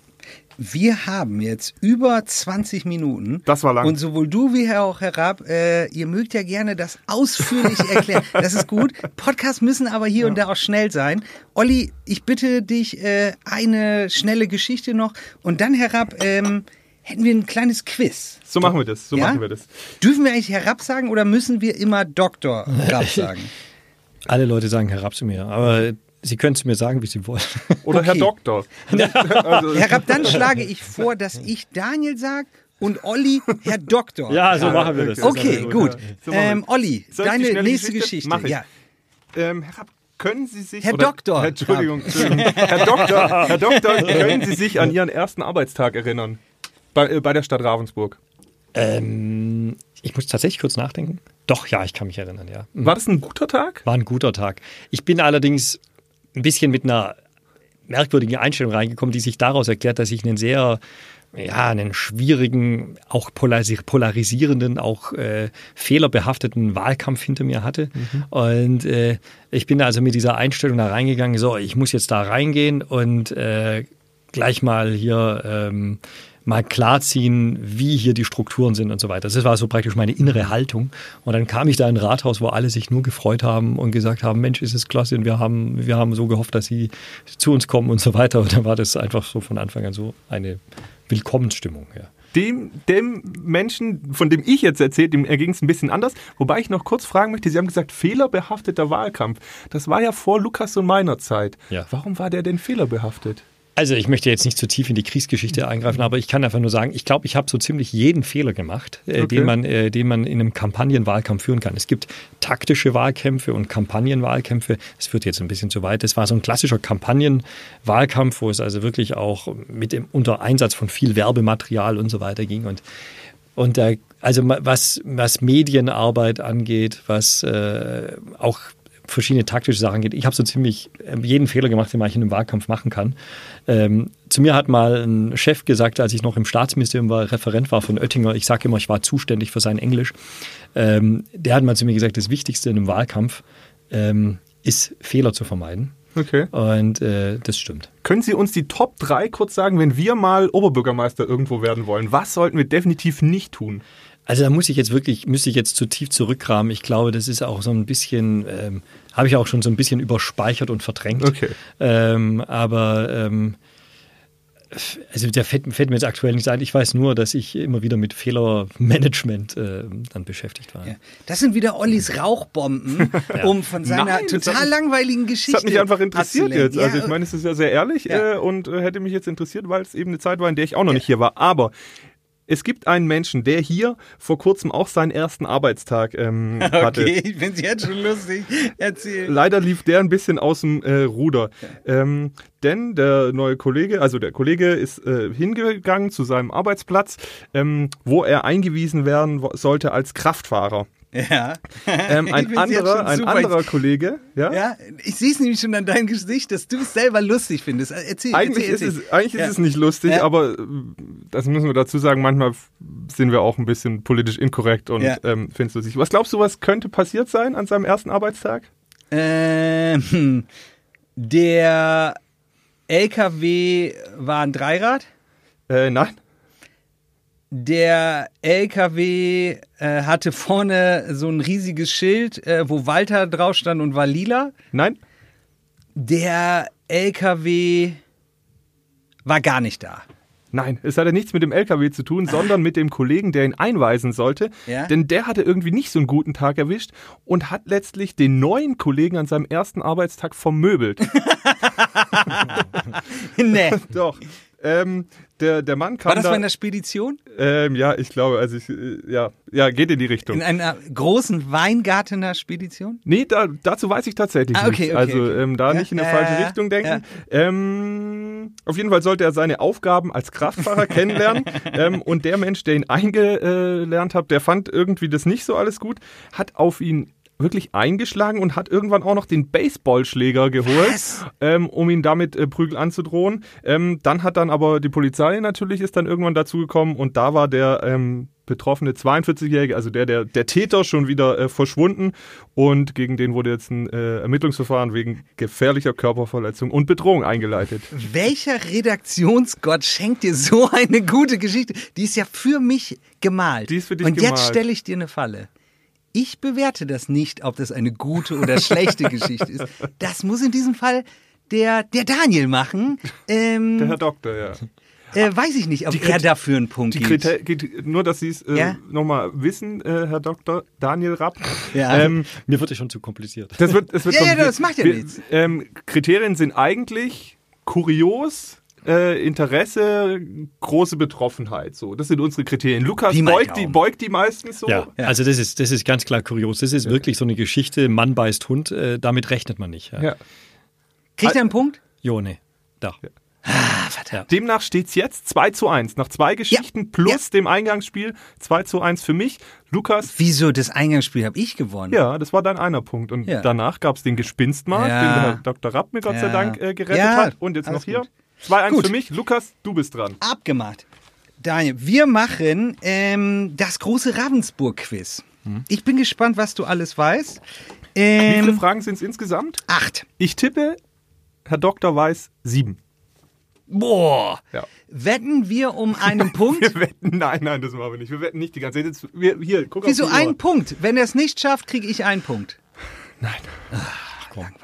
Wir haben jetzt über 20 Minuten. Das war lang. Und sowohl du wie auch Herr Rapp, äh, ihr mögt ja gerne das ausführlich erklären. Das ist gut. Podcasts müssen aber hier und da auch schnell sein. Olli, ich bitte dich, äh, eine schnelle Geschichte noch. Und dann, Herr Rapp, ähm, hätten wir ein kleines Quiz. So machen wir das. So Ja? machen wir das. Dürfen wir eigentlich Herr sagen oder müssen wir immer Dr. Rapp sagen? Alle Leute sagen Herr Rapp zu mir, aber Sie können es mir sagen, wie Sie wollen. Oder Herr Okay. Doktor. also, Herr Rapp, dann schlage ich vor, dass ich Daniel sage und Olli Herr Doktor. Ja, so machen wir das. Okay, gut. So Ähm, Olli, deine nächste Geschichte? Geschichte. Mach ich. Ja. ähm, Herr Rapp, können Sie sich... Herr oder- Doktor. Herr, Entschuldigung, Entschuldigung. Herr Doktor, Herr Doktor, können Sie sich an Ihren ersten Arbeitstag erinnern? Bei, äh, bei der Stadt Ravensburg. Ähm, ich muss tatsächlich kurz nachdenken. Doch, ja, ich kann mich erinnern, ja. War das ein guter Tag? War ein guter Tag. Ich bin allerdings ein bisschen mit einer merkwürdigen Einstellung reingekommen, die sich daraus erklärt, dass ich einen sehr, ja, einen schwierigen, auch polarisi- polarisierenden, auch äh, fehlerbehafteten Wahlkampf hinter mir hatte. Und äh, ich bin also mit dieser Einstellung da reingegangen, so, ich muss jetzt da reingehen und äh, gleich mal hier ähm, mal klarziehen, wie hier die Strukturen sind und so weiter. Das war so praktisch meine innere Haltung. Und dann kam ich da in ein Rathaus, wo alle sich nur gefreut haben und gesagt haben, Mensch, ist es klasse und wir haben, wir haben so gehofft, dass sie zu uns kommen und so weiter. Und dann war das einfach so von Anfang an so eine Willkommensstimmung. Ja. Dem, dem Menschen, von dem ich jetzt erzählt, dem erging es ein bisschen anders. Wobei ich noch kurz fragen möchte, Sie haben gesagt, fehlerbehafteter Wahlkampf. Das war ja vor Lukas und meiner Zeit. Ja. Warum war der denn fehlerbehaftet? Also ich möchte jetzt nicht zu tief in die Kriegsgeschichte eingreifen, aber ich kann einfach nur sagen, ich glaube, ich habe so ziemlich jeden Fehler gemacht, äh, Okay. den, man, äh, den man in einem Kampagnenwahlkampf führen kann. Es gibt taktische Wahlkämpfe und Kampagnenwahlkämpfe. Das führt jetzt ein bisschen zu weit. Das war so ein klassischer Kampagnenwahlkampf, wo es also wirklich auch mit dem, unter Einsatz von viel Werbematerial und so weiter ging. Und Und da, also was, was Medienarbeit angeht, was äh, auch verschiedene taktische Sachen angeht, ich habe so ziemlich ähm, jeden Fehler gemacht, den man in einem Wahlkampf machen kann. Ähm, zu mir hat mal ein Chef gesagt, als ich noch im Staatsministerium war, Referent war von Oettinger, ich sage immer, ich war zuständig für sein Englisch, ähm, der hat mal zu mir gesagt, das Wichtigste in einem Wahlkampf ähm, ist, Fehler zu vermeiden. Okay. Und äh, das stimmt. Können Sie uns die Top 3 kurz sagen, wenn wir mal Oberbürgermeister irgendwo werden wollen? Was sollten wir definitiv nicht tun? Also da muss ich jetzt wirklich, müsste ich jetzt zu tief zurückkramen. Ich glaube, das ist auch so ein bisschen, ähm, habe ich auch schon so ein bisschen überspeichert und verdrängt. Okay. Ähm, aber ähm, also der fällt, fällt mir jetzt aktuell nicht ein. Ich weiß nur, dass ich immer wieder mit Fehlermanagement äh, dann beschäftigt war. Ja. Das sind wieder Ollis Rauchbomben, um von seiner Nein, total hat mich- langweiligen Geschichte. Das hat mich einfach interessiert jetzt. Also Ja, ich meine, es ist ja sehr ehrlich Ja. äh, und äh, hätte mich jetzt interessiert, weil es eben eine Zeit war, in der ich auch noch nicht hier war. Aber es gibt einen Menschen, der hier vor kurzem auch seinen ersten Arbeitstag ähm, hatte. Okay, ich finde es jetzt schon lustig. Erzähl. Leider lief der ein bisschen aus dem äh, Ruder. Ähm, denn der neue Kollege, also der Kollege ist äh, hingegangen zu seinem Arbeitsplatz, ähm, wo er eingewiesen werden sollte als Kraftfahrer. Ja. Ähm, ein anderer, ein anderer Kollege, ja, Ja, ich sehe es nämlich schon an deinem Gesicht, dass du es selber lustig findest. Erzähl, Eigentlich erzähl, ist erzähl. es, eigentlich Ja. ist es nicht lustig, Ja. aber äh, das müssen wir dazu sagen, manchmal sind wir auch ein bisschen politisch inkorrekt und Ja. ähm, finden es lustig. Was glaubst du, was könnte passiert sein an seinem ersten Arbeitstag? Ähm, der LKW war ein Dreirad. Äh, nein? Der LKW äh, hatte vorne so ein riesiges Schild, äh, wo Walter drauf stand und war lila. Nein? Der LKW war gar nicht da. Nein, es hatte nichts mit dem LKW zu tun, sondern mit dem Kollegen, der ihn einweisen sollte. Ja? Denn der hatte irgendwie nicht so einen guten Tag erwischt und hat letztlich den neuen Kollegen an seinem ersten Arbeitstag vermöbelt. nee. Doch. Ähm, der, der Mann kam War das da, bei einer Spedition? ähm, ja, ich glaube, also ich, äh, ja, ja, geht in die Richtung. In einer großen Weingartener Spedition? Nee, da, dazu weiß ich tatsächlich Ah, okay, nichts. okay, also okay. Ähm, da Ja, nicht in eine äh, falsche Richtung denken. Ähm, auf jeden Fall sollte er seine Aufgaben als Kraftfahrer kennenlernen. Ähm, und der Mensch, der ihn eingelernt hat, der fand irgendwie das nicht so alles gut, hat auf ihn wirklich eingeschlagen und hat irgendwann auch noch den Baseballschläger geholt, ähm, um ihn damit äh, Prügel anzudrohen. Ähm, dann hat dann aber die Polizei natürlich ist dann irgendwann dazugekommen und da war der ähm, betroffene 42-Jährige, also der, der, der Täter schon wieder äh, verschwunden und gegen den wurde jetzt ein äh, Ermittlungsverfahren wegen gefährlicher Körperverletzung und Bedrohung eingeleitet. Welcher Redaktionsgott schenkt dir so eine gute Geschichte? Die ist ja für mich gemalt. Die ist für dich Und jetzt gemalt. stelle ich dir eine Falle. Ich bewerte das nicht, ob das eine gute oder schlechte Geschichte ist. Das muss in diesem Fall der, der Daniel machen. Ähm, Der Herr Doktor, ja. äh, weiß ich nicht, ob Die er Kriter- dafür einen Punkt Die gibt. Kriter geht, nur, dass Sie es äh, Ja? nochmal wissen, äh, Herr Dr. Daniel Rapp. Ja. Ähm, Mir wird es schon zu kompliziert. Das wird, das wird Ja, ja, das macht ja Wir- nichts. Ähm, Kriterien sind eigentlich kurios, äh, Interesse, große Betroffenheit. So, das sind unsere Kriterien. Lukas beugt die, beugt die meistens so. Ja, also das ist, das ist ganz klar kurios. Das ist wirklich so eine Geschichte, Mann beißt Hund, äh, damit rechnet man nicht. Ja. Ja. Kriegt er einen Punkt? Jo, nee. Da. Demnach steht es jetzt 2 zu 1. Nach zwei Geschichten plus dem Eingangsspiel 2 zu 1 für mich. Lukas, Wieso? Das Eingangsspiel habe ich gewonnen. ja, das war dein einer Punkt. Und Ja. danach gab es den Gespinstmarkt, Ja. den der Dr. Rapp mir Gott sei Ja. Dank äh, gerettet Ja, hat. Und jetzt alles noch hier. Gut. 2-1 Gut. für mich. Lukas, du bist dran. Abgemacht. Daniel, wir machen ähm, das große Ravensburg-Quiz. Hm. Ich bin gespannt, was du alles weißt. Wie viele Ähm, Fragen sind es insgesamt? acht. Ich tippe, Herr Doktor weiß sieben. Boah. Ja. Wetten wir um einen Punkt? Wir wetten, nein, nein, das machen wir nicht. Wir wetten nicht die ganze Zeit. Jetzt, wir, hier, guck Wieso auf einen Punkt? Wenn er es nicht schafft, kriege ich einen Punkt. Nein. Langweilig.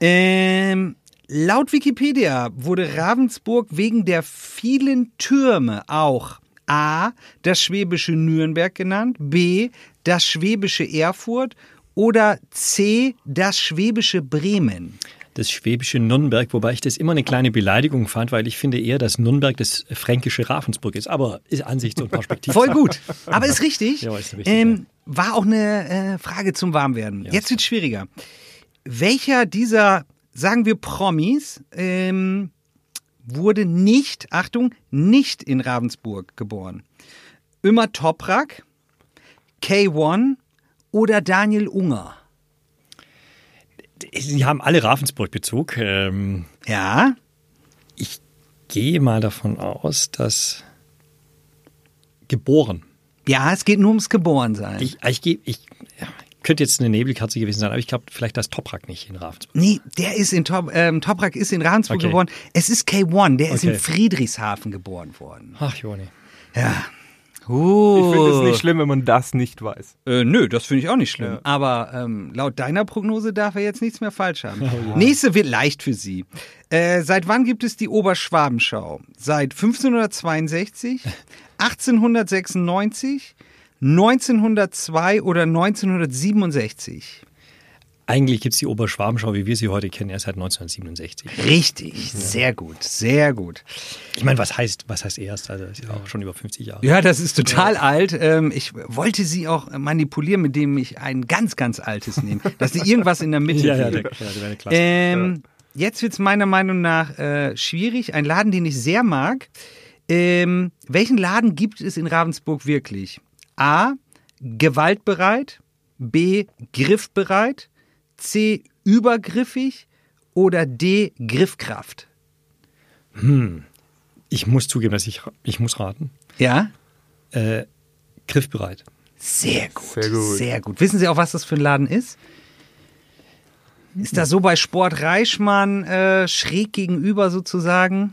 Ähm, laut Wikipedia wurde Ravensburg wegen der vielen Türme auch A. das schwäbische Nürnberg genannt, B. das schwäbische Erfurt oder C. das schwäbische Bremen. Das schwäbische Nürnberg, wobei ich das immer eine kleine Beleidigung fand, weil ich finde eher, dass Nürnberg das fränkische Ravensburg ist. Aber ist Ansicht und Perspektive. Voll gut. Aber ist richtig. Ja, ist richtig, ähm, war auch eine äh, Frage zum Warmwerden. Jetzt wird schwieriger. Welcher dieser, sagen wir, Promis ähm, wurde nicht, Achtung, nicht in Ravensburg geboren? Ömer Toprak, K1 oder Daniel Unger? Sie haben alle Ravensburg-Bezug. Ähm, Ja, ich gehe mal davon aus, dass geboren. ja, es geht nur ums Geborensein. Ich, ich, gehe- ich könnte jetzt eine Nebelkatze gewesen sein, aber ich glaube vielleicht das Toprak nicht in Ravensburg. Nee, der ist in Top, ähm, Toprak ist in Ravensburg Okay. geboren. Es ist K1, der ist in Okay. Friedrichshafen geboren worden. Ach, Joni. Ja. Uh. Ich finde es nicht schlimm, wenn man das nicht weiß. Äh, nö, das finde ich auch nicht schlimm. Ja. Aber ähm, laut deiner Prognose darf er jetzt nichts mehr falsch haben. Nächste wird leicht für Sie. Äh, seit wann gibt es die Oberschwabenschau? Seit 1562, 1896, 1902 oder 1967? Eigentlich gibt es die Oberschwabenschau, wie wir sie heute kennen, erst seit 1967. Richtig, sehr gut, sehr gut. Ich meine, was heißt, was heißt erst? Also, das ist auch schon über 50 Jahre. Ja, das ist total alt. Ähm, ich wollte sie auch manipulieren, mit dem ich ein ganz, ganz altes nehme. Dass sie irgendwas in der Mitte ja, ja, der, ja, der wäre eine Klasse. Ähm, Jetzt wird es meiner Meinung nach äh, schwierig. Ein Laden, den ich sehr mag. Ähm, welchen Laden gibt es in Ravensburg wirklich? A. Gewaltbereit. B. Griffbereit. C. Übergriffig. Oder D. Griffkraft. Ich muss zugeben, dass ich, ich muss raten. Ja? Äh, griffbereit. Sehr gut, Sehr gut. Sehr gut. Wissen Sie auch, was das für ein Laden ist? Ist da so bei Sport Reichmann äh, schräg gegenüber sozusagen?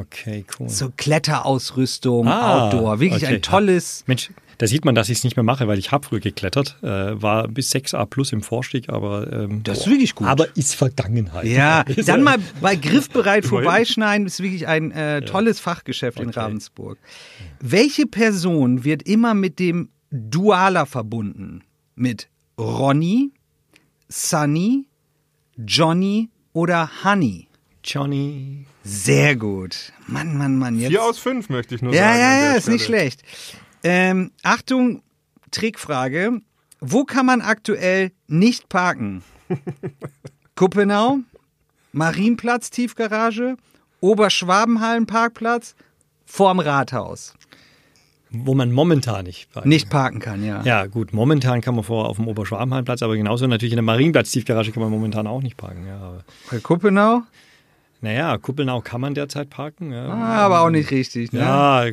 Okay, cool. So Kletterausrüstung, Ah, Outdoor. Wirklich okay. ein tolles. Mensch, da sieht man, dass ich es nicht mehr mache, weil ich habe früher geklettert, äh, war bis 6a plus im Vorstieg, aber ähm, Das ist wirklich gut. aber ist Vergangenheit. Ja, Ist dann ja- mal bei Griffbereit vorbeischneiden, ist wirklich ein äh, tolles Fachgeschäft in Okay. Ravensburg. Welche Person wird immer mit dem Dualer verbunden? Mit Ronny, Sunny, Johnny oder Honey? Johnny. Sehr gut. Mann, Mann, Mann. Jetzt. Vier aus fünf möchte ich nur ja, sagen. ja, der ja, ist nicht schlecht. Ähm, Achtung, Trickfrage. Wo kann man aktuell nicht parken? Kuppenau, Marienplatz, Tiefgarage, Oberschwabenhallenparkplatz, vorm Rathaus. Wo man momentan nicht parken Nicht parken kann, ja. Ja, gut, momentan kann man vor auf dem Oberschwabenhallenplatz, aber genauso natürlich in der Marienplatz-Tiefgarage kann man momentan auch nicht parken. Ja, aber, Bei Kuppenau? Naja, Kuppelnau kann man derzeit parken. Ja, Ah, aber auch nicht richtig, ne? ja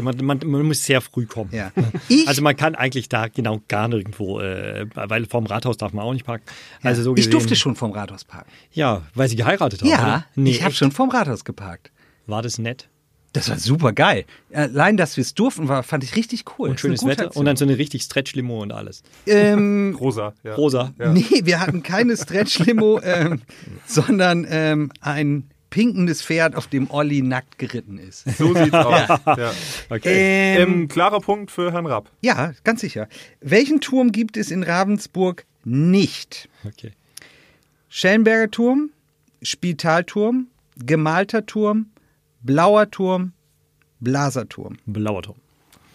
man, man, man muss sehr früh kommen. Ja. Ich, Also man kann eigentlich da genau gar nirgendwo, äh, weil vorm Rathaus darf man auch nicht parken. Also so ich gesehen, durfte schon vorm Rathaus parken. Ja, weil sie geheiratet haben. Ja, oder? Nee, ich habe schon vorm Rathaus geparkt. War das nett? Das war super geil. Allein, dass wir es durften, war, fand ich richtig cool. Und schönes Wetter Aktion. und dann so eine richtig Stretch-Limo und alles. ähm, Rosa. Ja. Rosa. Ja. Nee, wir hatten keine Stretch-Limo, ähm, sondern ähm, ein pinkendes Pferd, auf dem Olli nackt geritten ist. So sieht's aus. Ja. Okay. Ähm, Ähm, klarer Punkt für Herrn Rapp. ja, ganz sicher. Welchen Turm gibt es in Ravensburg nicht? okay. Schellenberger Turm, Spitalturm, Gemalter Turm, Blauer Turm, Blaserturm. Blauer Turm.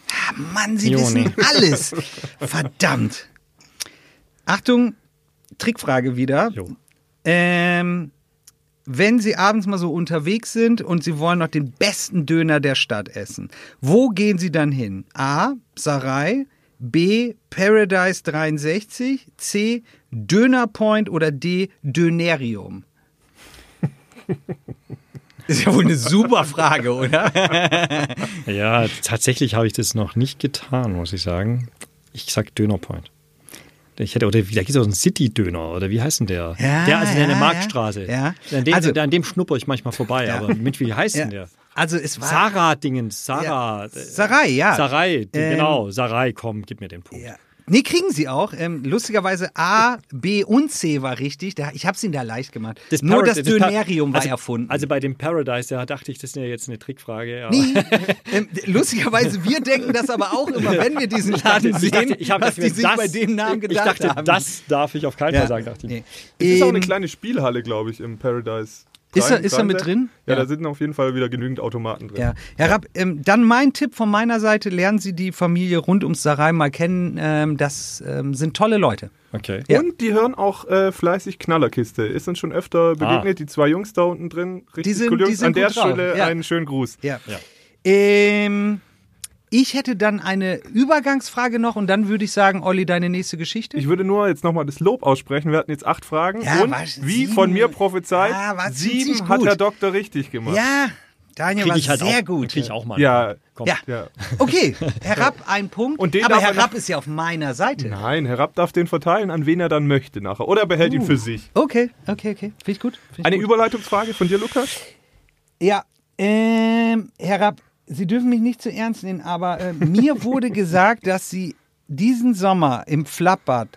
Ah, Mann, Sie Jo, wissen alles. Verdammt. Achtung, Trickfrage wieder. Jo. Ähm, wenn Sie abends mal so unterwegs sind und Sie wollen noch den besten Döner der Stadt essen, wo gehen Sie dann hin? A. Sarai, B. Paradise 63, C. Döner Point oder D. Dönerium? Ist ja wohl eine super Frage, oder? Ja, tatsächlich habe ich das noch nicht getan, muss ich sagen. Ich sag Dönerpoint. Ich hätte, oder da gibt es auch einen City-Döner, oder wie heißt denn der? Ja, der, also der in der ja, Marktstraße. ja. An dem, Also- an dem schnupper ich manchmal vorbei, Ja. aber mit wie heißt Ja. denn der? Also es war Sarah-Dingens, Sarah. äh, Sarai, ja. Sarai, Ähm, genau, Sarai, komm, gib mir den Punkt. Ja. Nee, kriegen sie auch. Ähm, lustigerweise A, B und C war richtig. Da, ich habe es ihnen da leicht gemacht. Nur Parad- das Dönerium war also, erfunden. Also bei dem Paradise, da dachte ich, das ist ja jetzt eine Trickfrage. aber- Nee, ähm, lustigerweise, wir denken das aber auch immer, wenn wir diesen Laden Ich sehen, dachte, ich habe was das die sich bei dem Namen Ich gedacht dachte, haben. das darf ich auf keinen Ja. Fall sagen, dachte ich. Nee. Es ist auch eine Ähm, kleine Spielhalle, glaube ich, im Paradise. Ist er- ist er mit drin? Ja, Ja. da sind auf jeden Fall wieder genügend Automaten drin. Ja, Herr Rapp, ähm, dann mein Tipp von meiner Seite, lernen Sie die Familie rund ums Sarai mal kennen. Ähm, das ähm, sind tolle Leute. Okay. Ja. Und die hören auch äh, fleißig Knallerkiste. Ist uns schon öfter begegnet. Die zwei Jungs da unten drin. Richtig Die sind- cool die Jungs. sind An der. Stelle Ja. einen schönen Gruß. Ja. Ja. Ähm, ich hätte dann eine Übergangsfrage noch und dann würde ich sagen, Olli, deine nächste Geschichte. Ich würde nur jetzt nochmal das Lob aussprechen. Wir hatten jetzt acht Fragen. Ja, und was, wie sieben? von mir prophezeit, Ja, sieben hat. Herr Doktor richtig gemacht. ja, Daniel Kriege war ich halt sehr auch, gut. Krieg ich auch mal. Ja. Komm. Ja. Ja. Okay, Herr Rapp, ein Punkt. Und den aber darf Herr er noch- Rapp ist ja auf meiner Seite. Nein, Herr Rapp darf den verteilen, an wen er dann möchte nachher. Oder er behält Uh. ihn für sich. Okay, okay, okay. Finde ich gut. Find ich Eine gut. Überleitungsfrage von dir, Lukas? Ja, ähm, Herr Rapp, Sie dürfen mich nicht zu ernst nehmen, aber äh, mir wurde gesagt, dass Sie diesen Sommer im Flappbad,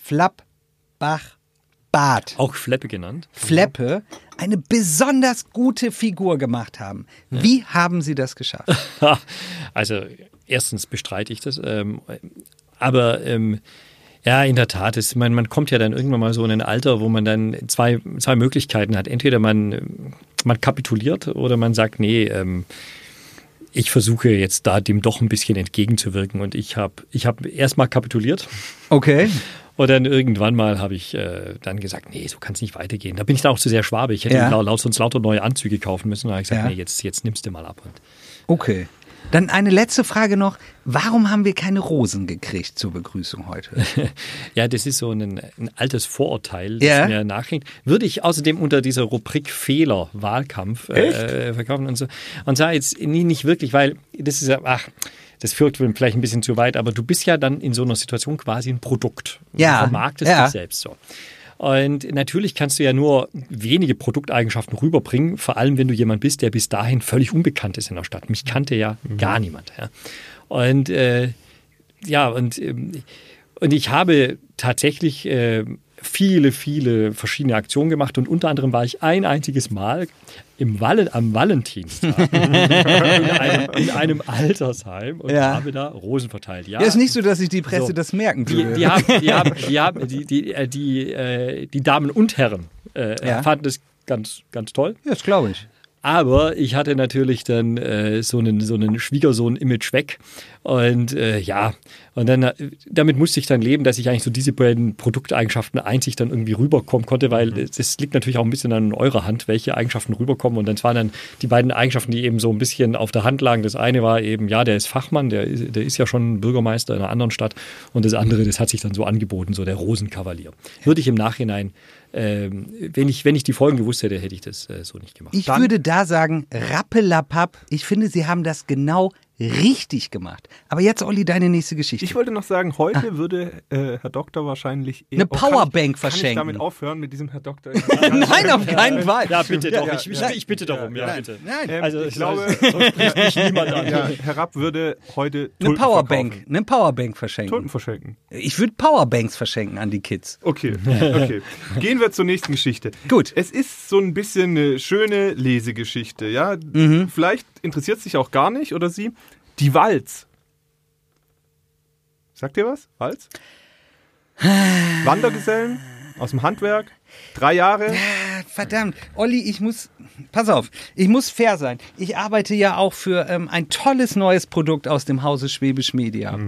Flappbach-Bad, Auch Fleppe genannt. Fleppe, eine besonders gute Figur gemacht haben. Wie haben Sie das geschafft? also erstens bestreite ich das, ähm, aber ähm, ja, in der Tat, ist, man, man kommt ja dann irgendwann mal so in ein Alter, wo man dann zwei, zwei Möglichkeiten hat. Entweder man, man kapituliert oder man sagt, nee, ähm, ich versuche jetzt da dem doch ein bisschen entgegenzuwirken. Und ich habe ich hab erstmal kapituliert Okay. und dann irgendwann mal habe ich äh, dann gesagt, nee, so kann es nicht weitergehen. Da bin ich dann auch zu sehr schwabe. Ich hätte Ja. laut, sonst lauter neue Anzüge kaufen müssen. Da habe ich gesagt, Ja. nee, jetzt, jetzt nimmst du mal ab. Und Okay. Dann eine letzte Frage noch. Warum haben wir keine Rosen gekriegt zur Begrüßung heute? Ja, das ist so ein, ein altes Vorurteil, das Ja. mir nachhängt. Würde ich außerdem unter dieser Rubrik Fehler Wahlkampf äh, verkaufen und so. Und zwar jetzt nie, nicht wirklich, weil das ist ja, ach, das führt vielleicht ein bisschen zu weit, aber du bist ja dann in so einer Situation quasi ein Produkt. Ja, Du vermarktest ja. dich selbst so. Und natürlich kannst du ja nur wenige Produkteigenschaften rüberbringen, vor allem wenn du jemand bist, der bis dahin völlig unbekannt ist in der Stadt. Mich kannte ja gar niemand. Ja. Und äh, ja, und, ähm, und ich habe tatsächlich äh, viele, viele verschiedene Aktionen gemacht und unter anderem war ich ein einziges Mal im Wallen, am Valentinstag in, einem, in einem Altersheim und Ja. habe da Rosen verteilt. Ja, Ja, ist nicht so, dass sich die Presse So. das merken die, würde. die haben, die haben, die, haben, die, die, äh, die, äh, die Damen und Herren äh, Ja. fanden das ganz, ganz toll. Ja, das glaube ich. Aber ich hatte natürlich dann äh, so einen, so einen Schwiegersohn-Image weg. Und äh, ja, und dann äh, damit musste ich dann leben, dass ich eigentlich so diese beiden Produkteigenschaften einzig dann irgendwie rüberkommen konnte, weil Mhm. das liegt natürlich auch ein bisschen an eurer Hand, welche Eigenschaften rüberkommen. Und dann waren dann die beiden Eigenschaften, die eben so ein bisschen auf der Hand lagen. Das eine war eben, ja, der ist Fachmann, der ist, der ist ja schon Bürgermeister in einer anderen Stadt. Und das andere, das hat sich dann so angeboten, so der Rosenkavalier. Würde ich im Nachhinein, ähm, wenn, ich, wenn ich die Folgen gewusst hätte, hätte ich das äh, so nicht gemacht. Ich würde da sagen, rappelapapp. Ich finde, Sie haben das genau richtig gemacht. Aber jetzt, Olli, deine nächste Geschichte. Ich wollte noch sagen, heute würde äh, Herr Doktor wahrscheinlich eher- Eine Oh, kann ich- Powerbank Kann ich verschenken. damit aufhören mit diesem Herr Doktor? Nein, auf keinen Fall. Ja, bitte doch. Ja, ich, ja. ich, bitte darum. Ja, Nein, bitte. nein. Ähm, Also, ich glaube, sonst spricht mich niemand an. ja, Herr Rapp würde heute Eine Tulpen Powerbank, verkaufen. eine Powerbank verschenken. Tulpen verschenken. Ich würde Powerbanks verschenken an die Kids. Okay, okay. Gehen wir zur nächsten Geschichte. Gut. Es ist so ein bisschen eine schöne Lesegeschichte, ja. Mhm. Vielleicht interessiert sich auch gar nicht oder sie. Die Walz. Sagt ihr was? Walz? Wandergesellen aus dem Handwerk. Drei Jahre. Ah, Verdammt, Olli, ich muss, pass auf, ich muss fair sein. Ich arbeite ja auch für ähm, ein tolles neues Produkt aus dem Hause Schwäbisch Media.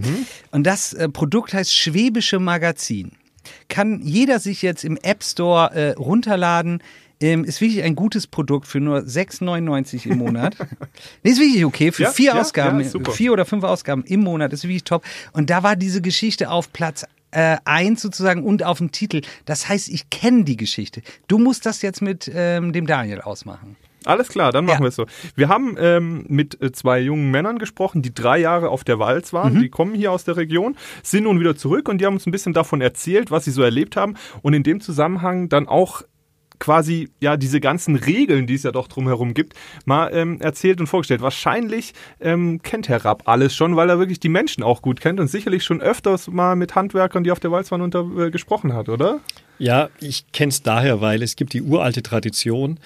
Und das äh, Produkt heißt Schwäbische Magazin. Kann jeder sich jetzt im App Store äh, runterladen. Ähm, ist wirklich ein gutes Produkt für nur 6,99 im Monat. nee, ist wirklich okay. Für Ja, vier ja, Ausgaben, ja, vier oder fünf Ausgaben im Monat ist wirklich top. Und da war diese Geschichte auf Platz äh, eins sozusagen und auf dem Titel. Das heißt, ich kenne die Geschichte. Du musst das jetzt mit ähm, dem Daniel ausmachen. Alles klar, dann machen Ja. wir es so. Wir haben ähm, mit äh, zwei jungen Männern gesprochen, die drei Jahre auf der Walz waren. Mhm. Die kommen hier aus der Region, sind nun wieder zurück und die haben uns ein bisschen davon erzählt, was sie so erlebt haben und in dem Zusammenhang dann auch quasi ja diese ganzen Regeln, die es ja doch drumherum gibt, mal ähm, erzählt und vorgestellt. Wahrscheinlich ähm, kennt Herr Rapp alles schon, weil er wirklich die Menschen auch gut kennt und sicherlich schon öfters mal mit Handwerkern, die auf der Walz waren, unter, äh, gesprochen hat, oder? Ja, ich kenne es daher, weil es gibt die uralte Tradition,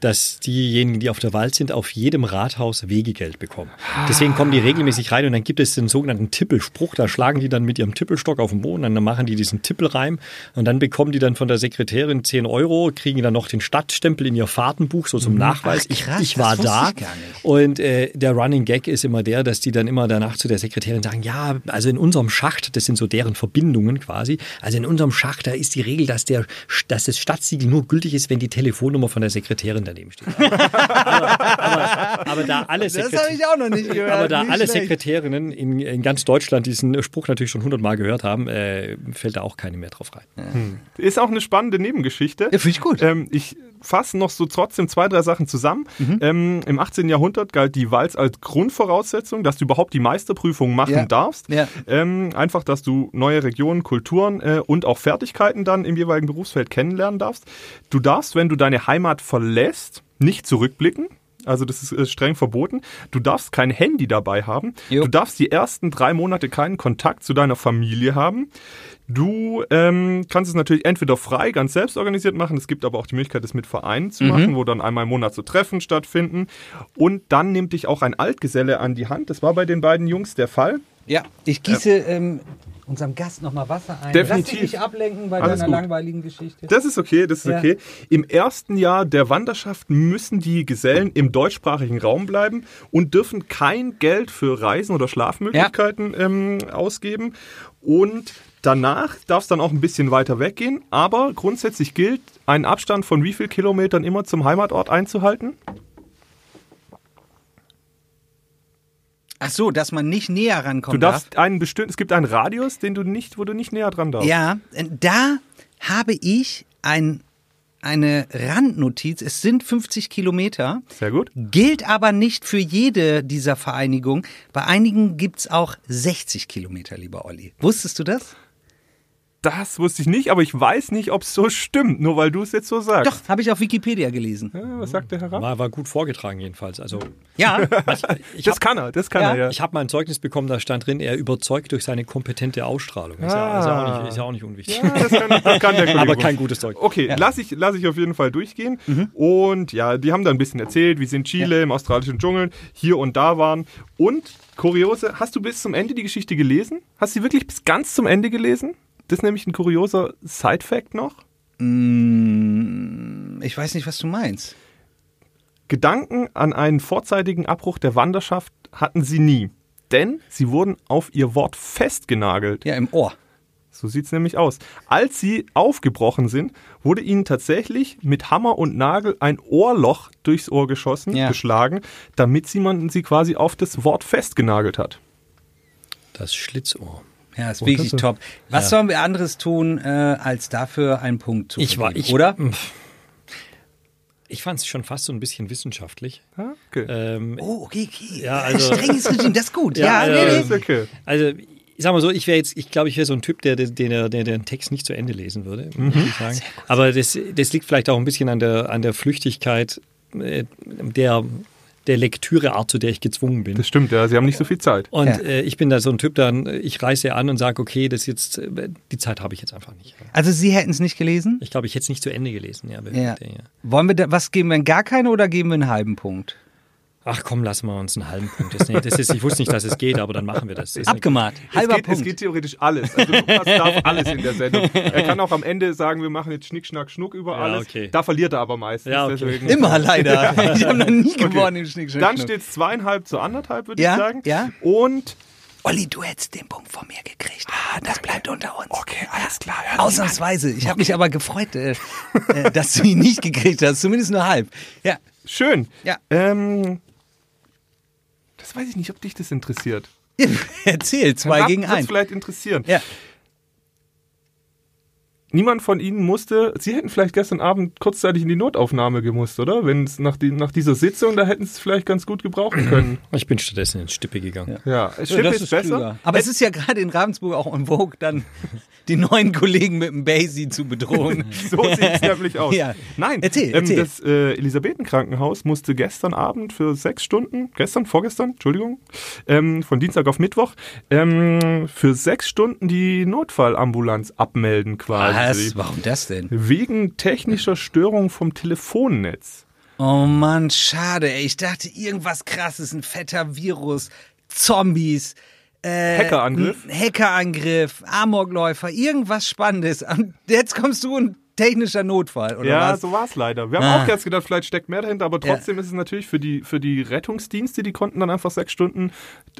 dass diejenigen, die auf der Wald sind, auf jedem Rathaus Wegegeld bekommen. Deswegen kommen die regelmäßig rein und dann gibt es den sogenannten Tippelspruch. Da schlagen die dann mit ihrem Tippelstock auf den Boden, dann machen die diesen Tippelreim und dann bekommen die dann von der Sekretärin 10 Euro, kriegen dann noch den Stadtstempel in ihr Fahrtenbuch, so zum Nachweis. Ach, krass, ich, ich war da. ich. Und äh, der Running Gag ist immer der, dass die dann immer danach zu der Sekretärin sagen, ja, also in unserem Schacht, das sind so deren Verbindungen quasi, also in unserem Schacht, da ist die Regel, dass, der, dass das Stadtsiegel nur gültig ist, wenn die Telefonnummer von der Sekretärin daneben steht. aber, aber, aber da alle Das habe Sekretär- ich auch noch nicht gehört. aber da Nicht alle schlecht. Sekretärinnen in, in ganz Deutschland diesen Spruch natürlich schon hundertmal gehört haben, äh, fällt da auch keine mehr drauf rein. Ist auch eine spannende Nebengeschichte. Ja, finde ich gut. Ähm, ich fasse noch so trotzdem zwei, drei Sachen zusammen. Mhm. Ähm, Im 18. Jahrhundert galt die Walz als Grundvoraussetzung, dass du überhaupt die Meisterprüfung machen Ja. darfst. Ja. Ähm, einfach, dass du neue Regionen, Kulturen äh, und auch Fertigkeiten dann im jeweiligen Berufsfeld kennenlernen darfst. Du darfst, wenn du deine Heimat verlässt, nicht zurückblicken. Also das ist äh, streng verboten. Du darfst kein Handy dabei haben. Jo. Du darfst die ersten drei Monate keinen Kontakt zu deiner Familie haben. Du ähm, kannst es natürlich entweder frei, ganz selbst organisiert machen. Es gibt aber auch die Möglichkeit, es mit Vereinen zu machen, wo dann einmal im Monat so Treffen stattfinden. Und dann nimmt dich auch ein Altgeselle an die Hand. Das war bei den beiden Jungs der Fall. Ja, ich gieße ähm, unserem Gast nochmal Wasser ein. Definitiv. Lass dich nicht ablenken bei Alles deiner gut. langweiligen Geschichte. Das ist okay, das ist Ja. okay. Im ersten Jahr der Wanderschaft müssen die Gesellen im deutschsprachigen Raum bleiben und dürfen kein Geld für Reisen oder Schlafmöglichkeiten ähm, ausgeben. Und danach darf es dann auch ein bisschen weiter weggehen. Aber grundsätzlich gilt, einen Abstand von wie viel Kilometern immer zum Heimatort einzuhalten? Ach so, dass man nicht näher rankommt. Du darfst einen bestimmten, es gibt einen Radius, den du nicht, wo du nicht näher dran darfst. Ja, da habe ich ein, eine Randnotiz. Es sind 50 Kilometer, Sehr gut. gilt aber nicht für jede dieser Vereinigungen. Bei einigen gibt's auch 60 Kilometer, lieber Olli. Wusstest du das? Das wusste ich nicht, aber ich weiß nicht, ob es so stimmt, nur weil du es jetzt so sagst. Doch, habe ich auf Wikipedia gelesen. Ja, was sagt der Herr Rapp? War, war gut vorgetragen jedenfalls. Also Ja, ich Das hab- kann er, das kann Ja. er, ja. Ich habe mal ein Zeugnis bekommen, da stand drin, er überzeugt durch seine kompetente Ausstrahlung. Ist, ja, ist, ja, auch nicht, ist ja auch nicht unwichtig. Ja, das kann, das kann der Kollege. Aber kein gutes Zeugnis. Okay, lass, ich, lass ich auf jeden Fall durchgehen. Und ja, die haben da ein bisschen erzählt, wie sie in Chile, im australischen Dschungel, hier und da waren. Und, kuriose, hast du bis zum Ende die Geschichte gelesen? Hast du sie wirklich bis ganz zum Ende gelesen? Das ist nämlich ein kurioser Side-Fact noch. Mm, ich weiß nicht, was du meinst. Gedanken an einen vorzeitigen Abbruch der Wanderschaft hatten sie nie. Denn sie wurden auf ihr Wort festgenagelt. Ja, im Ohr. So sieht's nämlich aus. Als sie aufgebrochen sind, wurde ihnen tatsächlich mit Hammer und Nagel ein Ohrloch durchs Ohr geschossen, Ja. geschlagen, damit sie man sie quasi auf das Wort festgenagelt hat. Das Schlitzohr. Ja, ist wirklich top. Was sollen wir anderes tun, äh, als dafür einen Punkt zu Ich war, vergeben, ich, oder? Ich fand es schon fast so ein bisschen wissenschaftlich. Ja, okay. Ähm, Oh, okay, okay. Ja, also- Strenges Regime, das ist gut. Ja, Ja, äh, nee, ist nee. okay. Also, ich sag mal so, ich wäre jetzt, ich glaube, ich wäre so ein Typ, der, der, der, der den Text nicht zu Ende lesen würde, muss ich sagen. Aber das, das liegt vielleicht auch ein bisschen an der, an der Flüchtigkeit äh, der, der Lektüreart, zu der ich gezwungen bin. Das stimmt, ja. Sie haben nicht so viel Zeit. Und Ja. äh, ich bin da so ein Typ, dann ich reise an und sage, okay, das jetzt, äh, die Zeit habe ich jetzt einfach nicht. Also Sie hätten es nicht gelesen? Ich glaube, ich hätte es nicht zu Ende gelesen. Ja, Ja. ja. Wollen wir da, was geben wir, gar keine oder geben wir einen halben Punkt? Ach komm, lassen wir uns einen halben Punkt. Das, nee, das ist, ich wusste nicht, dass es geht, aber dann machen wir das. das ist Abgemacht. Es Halber geht, Punkt. es geht theoretisch alles. Also Lukas darf alles in der Sendung. Er kann auch am Ende sagen, wir machen jetzt Schnick, Schnack, Schnuck über Ja, alles. okay. Da verliert er aber meistens. Ja, okay. Immer leider. Ich habe noch nie gewonnen im Schnick, Schnack, Dann steht es zweieinhalb zu anderthalb, würde Ja, ich sagen. ja. Und Olli, du hättest den Punkt von mir gekriegt. Ah, das bleibt unter uns. Okay, alles klar. Ausnahmsweise. Ich habe mich aber gefreut, äh, äh, dass du ihn nicht gekriegt hast. Zumindest nur halb. Ja. schön. Ja. Ähm, das weiß ich nicht, ob dich das interessiert. Erzähl, zwei Rapp gegen eins. vielleicht interessieren. Ja. Niemand von Ihnen musste, Sie hätten vielleicht gestern Abend kurzzeitig in die Notaufnahme gemusst, oder? Wenn es nach, die, nach dieser Sitzung, da hätten Sie es vielleicht ganz gut gebrauchen können. Ich bin stattdessen ins Stippe gegangen. Ja, Schippe das ist, besser. klüger. Aber es ist ja gerade in Ravensburg auch en vogue, dann die neuen Kollegen mit dem Basie zu bedrohen. So sieht es nämlich aus. Ja. Nein, Erzähl, ähm, erzähl. das äh, Elisabethenkrankenhaus musste gestern Abend für sechs Stunden, gestern, vorgestern, Entschuldigung, ähm, von Dienstag auf Mittwoch, ähm, für sechs Stunden die Notfallambulanz abmelden quasi. Was? Warum das denn? Wegen technischer Störung vom Telefonnetz. Oh Mann, schade. Ey. Ich dachte, irgendwas krasses, ein fetter Virus, Zombies. Äh, Hackerangriff? Hackerangriff, Amokläufer, irgendwas Spannendes. Und jetzt kommst du und technischer Notfall, oder ja, was? so war es leider. Wir haben Ah. auch jetzt gedacht, vielleicht steckt mehr dahinter, aber trotzdem ist es natürlich für die, für die Rettungsdienste, die konnten dann einfach sechs Stunden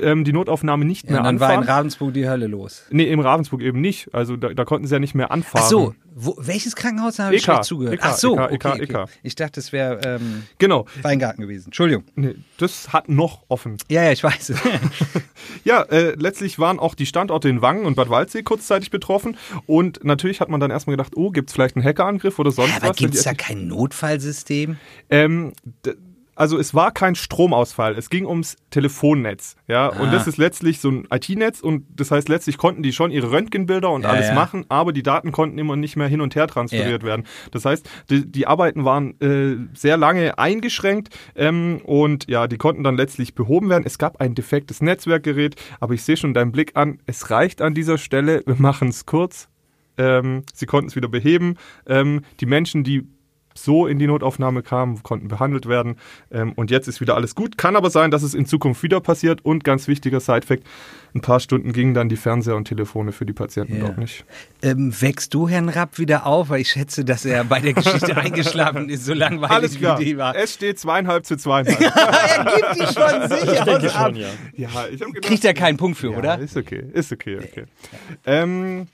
ähm, die Notaufnahme nicht Ja, mehr und dann war in anfahren. Ravensburg die Hölle los. nee, im Ravensburg eben nicht. Also da, da konnten sie ja nicht mehr anfahren. Ach so, wo, welches Krankenhaus habe ich schlecht zugehört? EK, Ach so, EK, okay, EK. okay. Ich dachte, es wäre ähm, Genau. Weingarten gewesen. Entschuldigung. Nee, das hat noch offen. Ja, ja, ich weiß. Ja, äh, letztlich waren auch die Standorte in Wangen und Bad Waldsee kurzzeitig betroffen. Und natürlich hat man dann erstmal gedacht, oh, gibt es vielleicht einen Hackerangriff oder sonst Aber was? gibt es da kein Notfallsystem? Ähm, also es war kein Stromausfall, es ging ums Telefonnetz, ja, und Ah. das ist letztlich so ein IT-Netz und das heißt letztlich konnten die schon ihre Röntgenbilder und Ja, alles ja. machen, aber die Daten konnten immer nicht mehr hin und her transferiert werden. Das heißt, die, die Arbeiten waren äh, sehr lange eingeschränkt ähm, und ja, die konnten dann letztlich behoben werden. Es gab ein defektes Netzwerkgerät, aber ich sehe schon deinen Blick an, es reicht an dieser Stelle, wir machen es kurz. Ähm, sie konnten es wieder beheben. Ähm, die Menschen, die so in die Notaufnahme kamen, konnten behandelt werden. Ähm, und jetzt ist wieder alles gut. Kann aber sein, dass es in Zukunft wieder passiert. Und ganz wichtiger Side-Fact: ein paar Stunden gingen dann die Fernseher und Telefone für die Patienten Ja. doch nicht. Ähm, wächst du Herrn Rapp wieder auf? Weil ich schätze, dass er bei der Geschichte eingeschlafen ist, so langweilig Alles klar. wie die war. Es steht zweieinhalb zu zweieinhalb. er gibt die schon sicher Ich denke ab. schon, ja. ja, ich gedacht. Kriegt er keinen Punkt für, ja, oder? Ist okay, ist okay, okay. Ähm,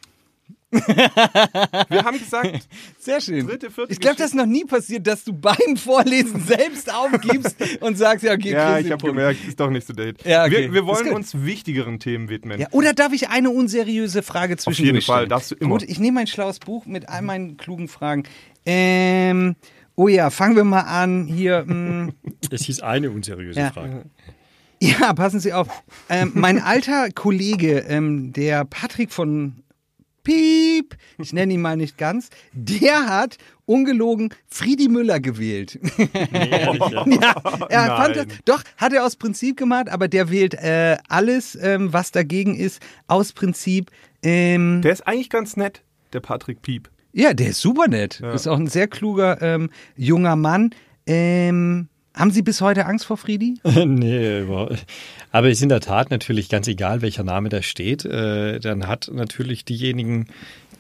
wir haben gesagt, Sehr schön. Dritte, vierte ich glaube, das ist noch nie passiert, dass du beim Vorlesen selbst aufgibst und sagst, ja, okay, ja, ich habe gemerkt, ist doch nicht so date. Ja, okay. wir, wir wollen uns wichtigeren Themen widmen. Ja, oder darf ich eine unseriöse Frage zwischendurch jeden Fall, darfst du immer. Gut, ich nehme ein schlaues Buch mit all meinen klugen Fragen. Ähm, oh ja, fangen wir mal an. Hier, mm, Es hieß eine unseriöse Ja. Frage. ja, passen Sie auf. Ähm, mein alter Kollege, ähm, der Patrick von Piep, ich nenne ihn mal nicht ganz, der hat ungelogen Friedi Müller gewählt. Nee, ja. Er Nein. fand das, doch, hat er aus Prinzip gemacht, aber der wählt äh, alles, ähm, was dagegen ist, aus Prinzip. Ähm, Der ist eigentlich ganz nett, der Patrick Piep. ja, der ist super nett. Ja. Ist auch ein sehr kluger ähm, junger Mann. Ähm, haben Sie bis heute Angst vor Friedi? nee, über- aber es ist in der Tat natürlich ganz egal, welcher Name da steht. Äh, dann hat natürlich diejenigen,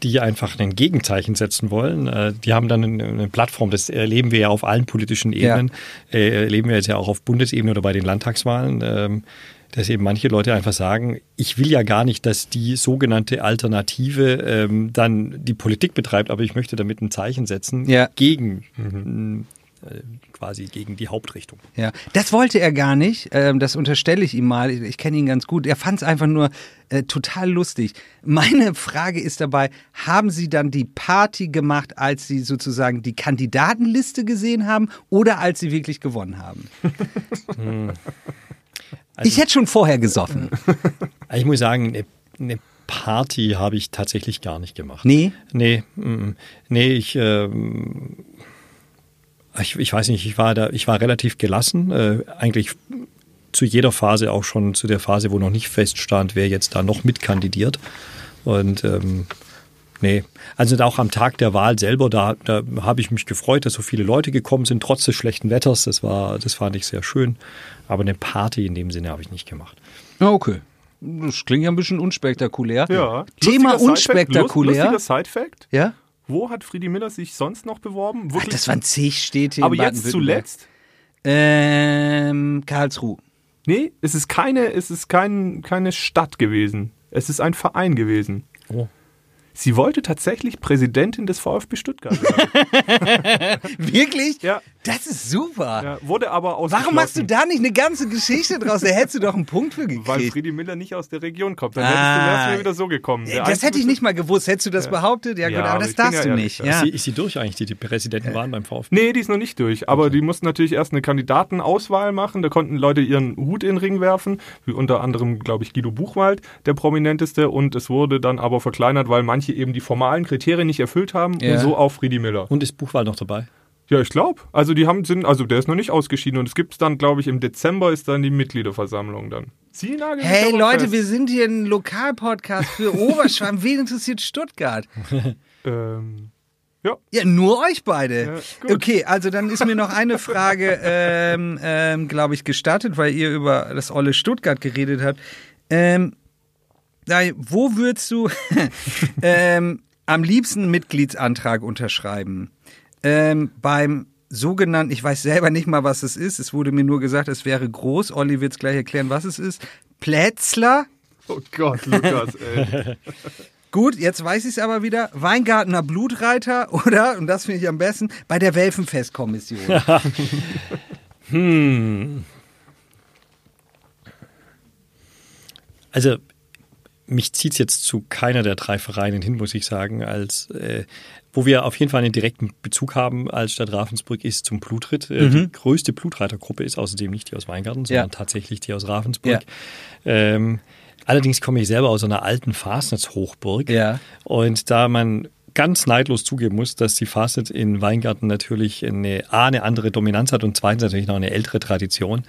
die einfach ein Gegenzeichen setzen wollen, äh, die haben dann eine, Plattform. Das erleben wir ja auf allen politischen Ja. Ebenen. Äh, erleben wir jetzt ja auch auf Bundesebene oder bei den Landtagswahlen. Ähm, dass eben manche Leute einfach sagen, ich will ja gar nicht, dass die sogenannte Alternative ähm, dann die Politik betreibt, aber ich möchte damit ein Zeichen setzen Ja. gegen ähm, äh, quasi gegen die Hauptrichtung. Ja, das wollte er gar nicht. Ähm, das unterstelle ich ihm mal. Ich, kenne ihn ganz gut. Er fand es einfach nur äh, total lustig. Meine Frage ist dabei: Haben Sie dann die Party gemacht, als Sie sozusagen die Kandidatenliste gesehen haben oder als Sie wirklich gewonnen haben? Also- ich hätte schon vorher gesoffen. Also Ich muss sagen, eine, eine Party habe ich tatsächlich gar nicht gemacht. Nee? Nee, mm, nee, ich, ähm, ich, ich weiß nicht, ich war da, ich war relativ gelassen, äh, eigentlich zu jeder Phase, auch schon zu der Phase, wo noch nicht feststand, wer jetzt da noch mitkandidiert. Und ähm, nee, also auch am Tag der Wahl selber, da, da habe ich mich gefreut, dass so viele Leute gekommen sind, trotz des schlechten Wetters. Das war, das fand ich sehr schön. Aber eine Party in dem Sinne habe ich nicht gemacht. Ja, okay. Das klingt ja ein bisschen unspektakulär. Ja. Thema Lustiger unspektakulär. Lustiger Side-Fact. Ja? Wo hat Friedi Miller sich sonst noch beworben? Ach, Wirklich? das waren zig Städte Aber in jetzt zuletzt? Ähm, Karlsruhe. Nee, es ist keine, es ist kein, keine Stadt gewesen. Es ist ein Verein gewesen. Oh. Sie wollte tatsächlich Präsidentin des VfB Stuttgart werden. Wirklich? Ja. Das ist super. ja, wurde aber ausgeschlossen. Warum machst du da nicht eine ganze Geschichte draus? Da hättest du doch einen Punkt für gekriegt. Weil Friedi Miller nicht aus der Region kommt. Dann Ah. hättest du, wärst du mir wieder so gekommen. Der das hätte ich nicht mal gewusst. Hättest du das behauptet? Ja, Ja, gut, aber aber das darfst ja du nicht. ja. Ja. Ist, sie, ist sie durch eigentlich, die die Präsidenten waren beim VfB? Nee, die ist noch nicht durch. Aber die mussten natürlich erst eine Kandidatenauswahl machen. Da konnten Leute ihren Hut in den Ring werfen. Wie unter anderem, glaube ich, Guido Buchwald, der prominenteste. Und es wurde dann aber verkleinert, weil manche eben die formalen Kriterien nicht erfüllt haben. Ja. Und so auch Friedi Miller. Und ist Buchwahl noch dabei? Ja, ich glaube. Also die haben sind, also der ist noch nicht ausgeschieden. Und es gibt dann, glaube ich, im Dezember ist dann die Mitgliederversammlung dann. Sie nageln Hey Leute, fest. wir sind hier ein Lokalpodcast für Oberschwamm. Wen interessiert Stuttgart? Ähm, ja. Ja, nur euch beide. Ja, okay, also dann ist mir noch eine Frage, ähm, ähm, glaube ich, gestattet, weil ihr über das olle Stuttgart geredet habt. Ähm, wo würdest du, ähm, am liebsten einen Mitgliedsantrag unterschreiben. Ähm, beim sogenannten, ich weiß selber nicht mal, was es ist. Es wurde mir nur gesagt, es wäre groß. Olli wird es gleich erklären, was es ist. Plätzler. Oh Gott, Lukas, ey. Gut, jetzt weiß ich es aber wieder. Weingartner Blutreiter oder, und das finde ich am besten, bei der Welfenfestkommission. Also mich zieht es jetzt zu keiner der drei Vereine hin, muss ich sagen. Als äh, wo wir auf jeden Fall einen direkten Bezug haben als Stadt Ravensburg ist zum Blutritt. Äh, Die größte Blutreitergruppe ist außerdem nicht die aus Weingarten, sondern Ja. tatsächlich die aus Ravensburg. Ähm, allerdings komme ich selber aus einer alten Fasnitz-Hochburg. Ja. Und da man ganz neidlos zugeben muss, dass die Fastnet in Weingarten natürlich eine, A, eine andere Dominanz hat und zweitens natürlich noch eine ältere Tradition,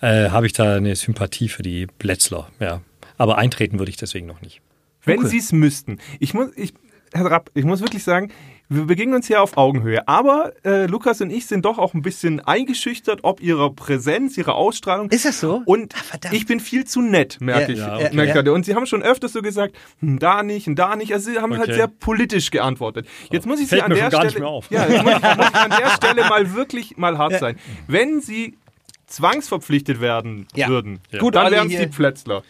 äh, habe ich da eine Sympathie für die Plätzler. Ja. Aber eintreten würde ich deswegen noch nicht. Wenn Okay. sie es müssten. Ich muss, ich, Herr Rapp, ich muss wirklich sagen, wir begegnen uns hier auf Augenhöhe. Aber äh, Lukas und ich sind doch auch ein bisschen eingeschüchtert, ob ihrer Präsenz, ihrer Ausstrahlung. Ist das so? Und verdammt. ich bin viel zu nett, merke Ja, ich. ja, Merke okay. ich gerade. Und sie haben schon öfters so gesagt, hm, da nicht und da nicht. Also sie haben halt Okay. sehr politisch geantwortet. Jetzt muss ich Fällt sie an der Stelle. Ja, jetzt muss ich, muss ich an der Stelle mal wirklich mal hart sein. Wenn sie zwangsverpflichtet werden Ja. würden, Gut, dann wären es hier- die Plätzler.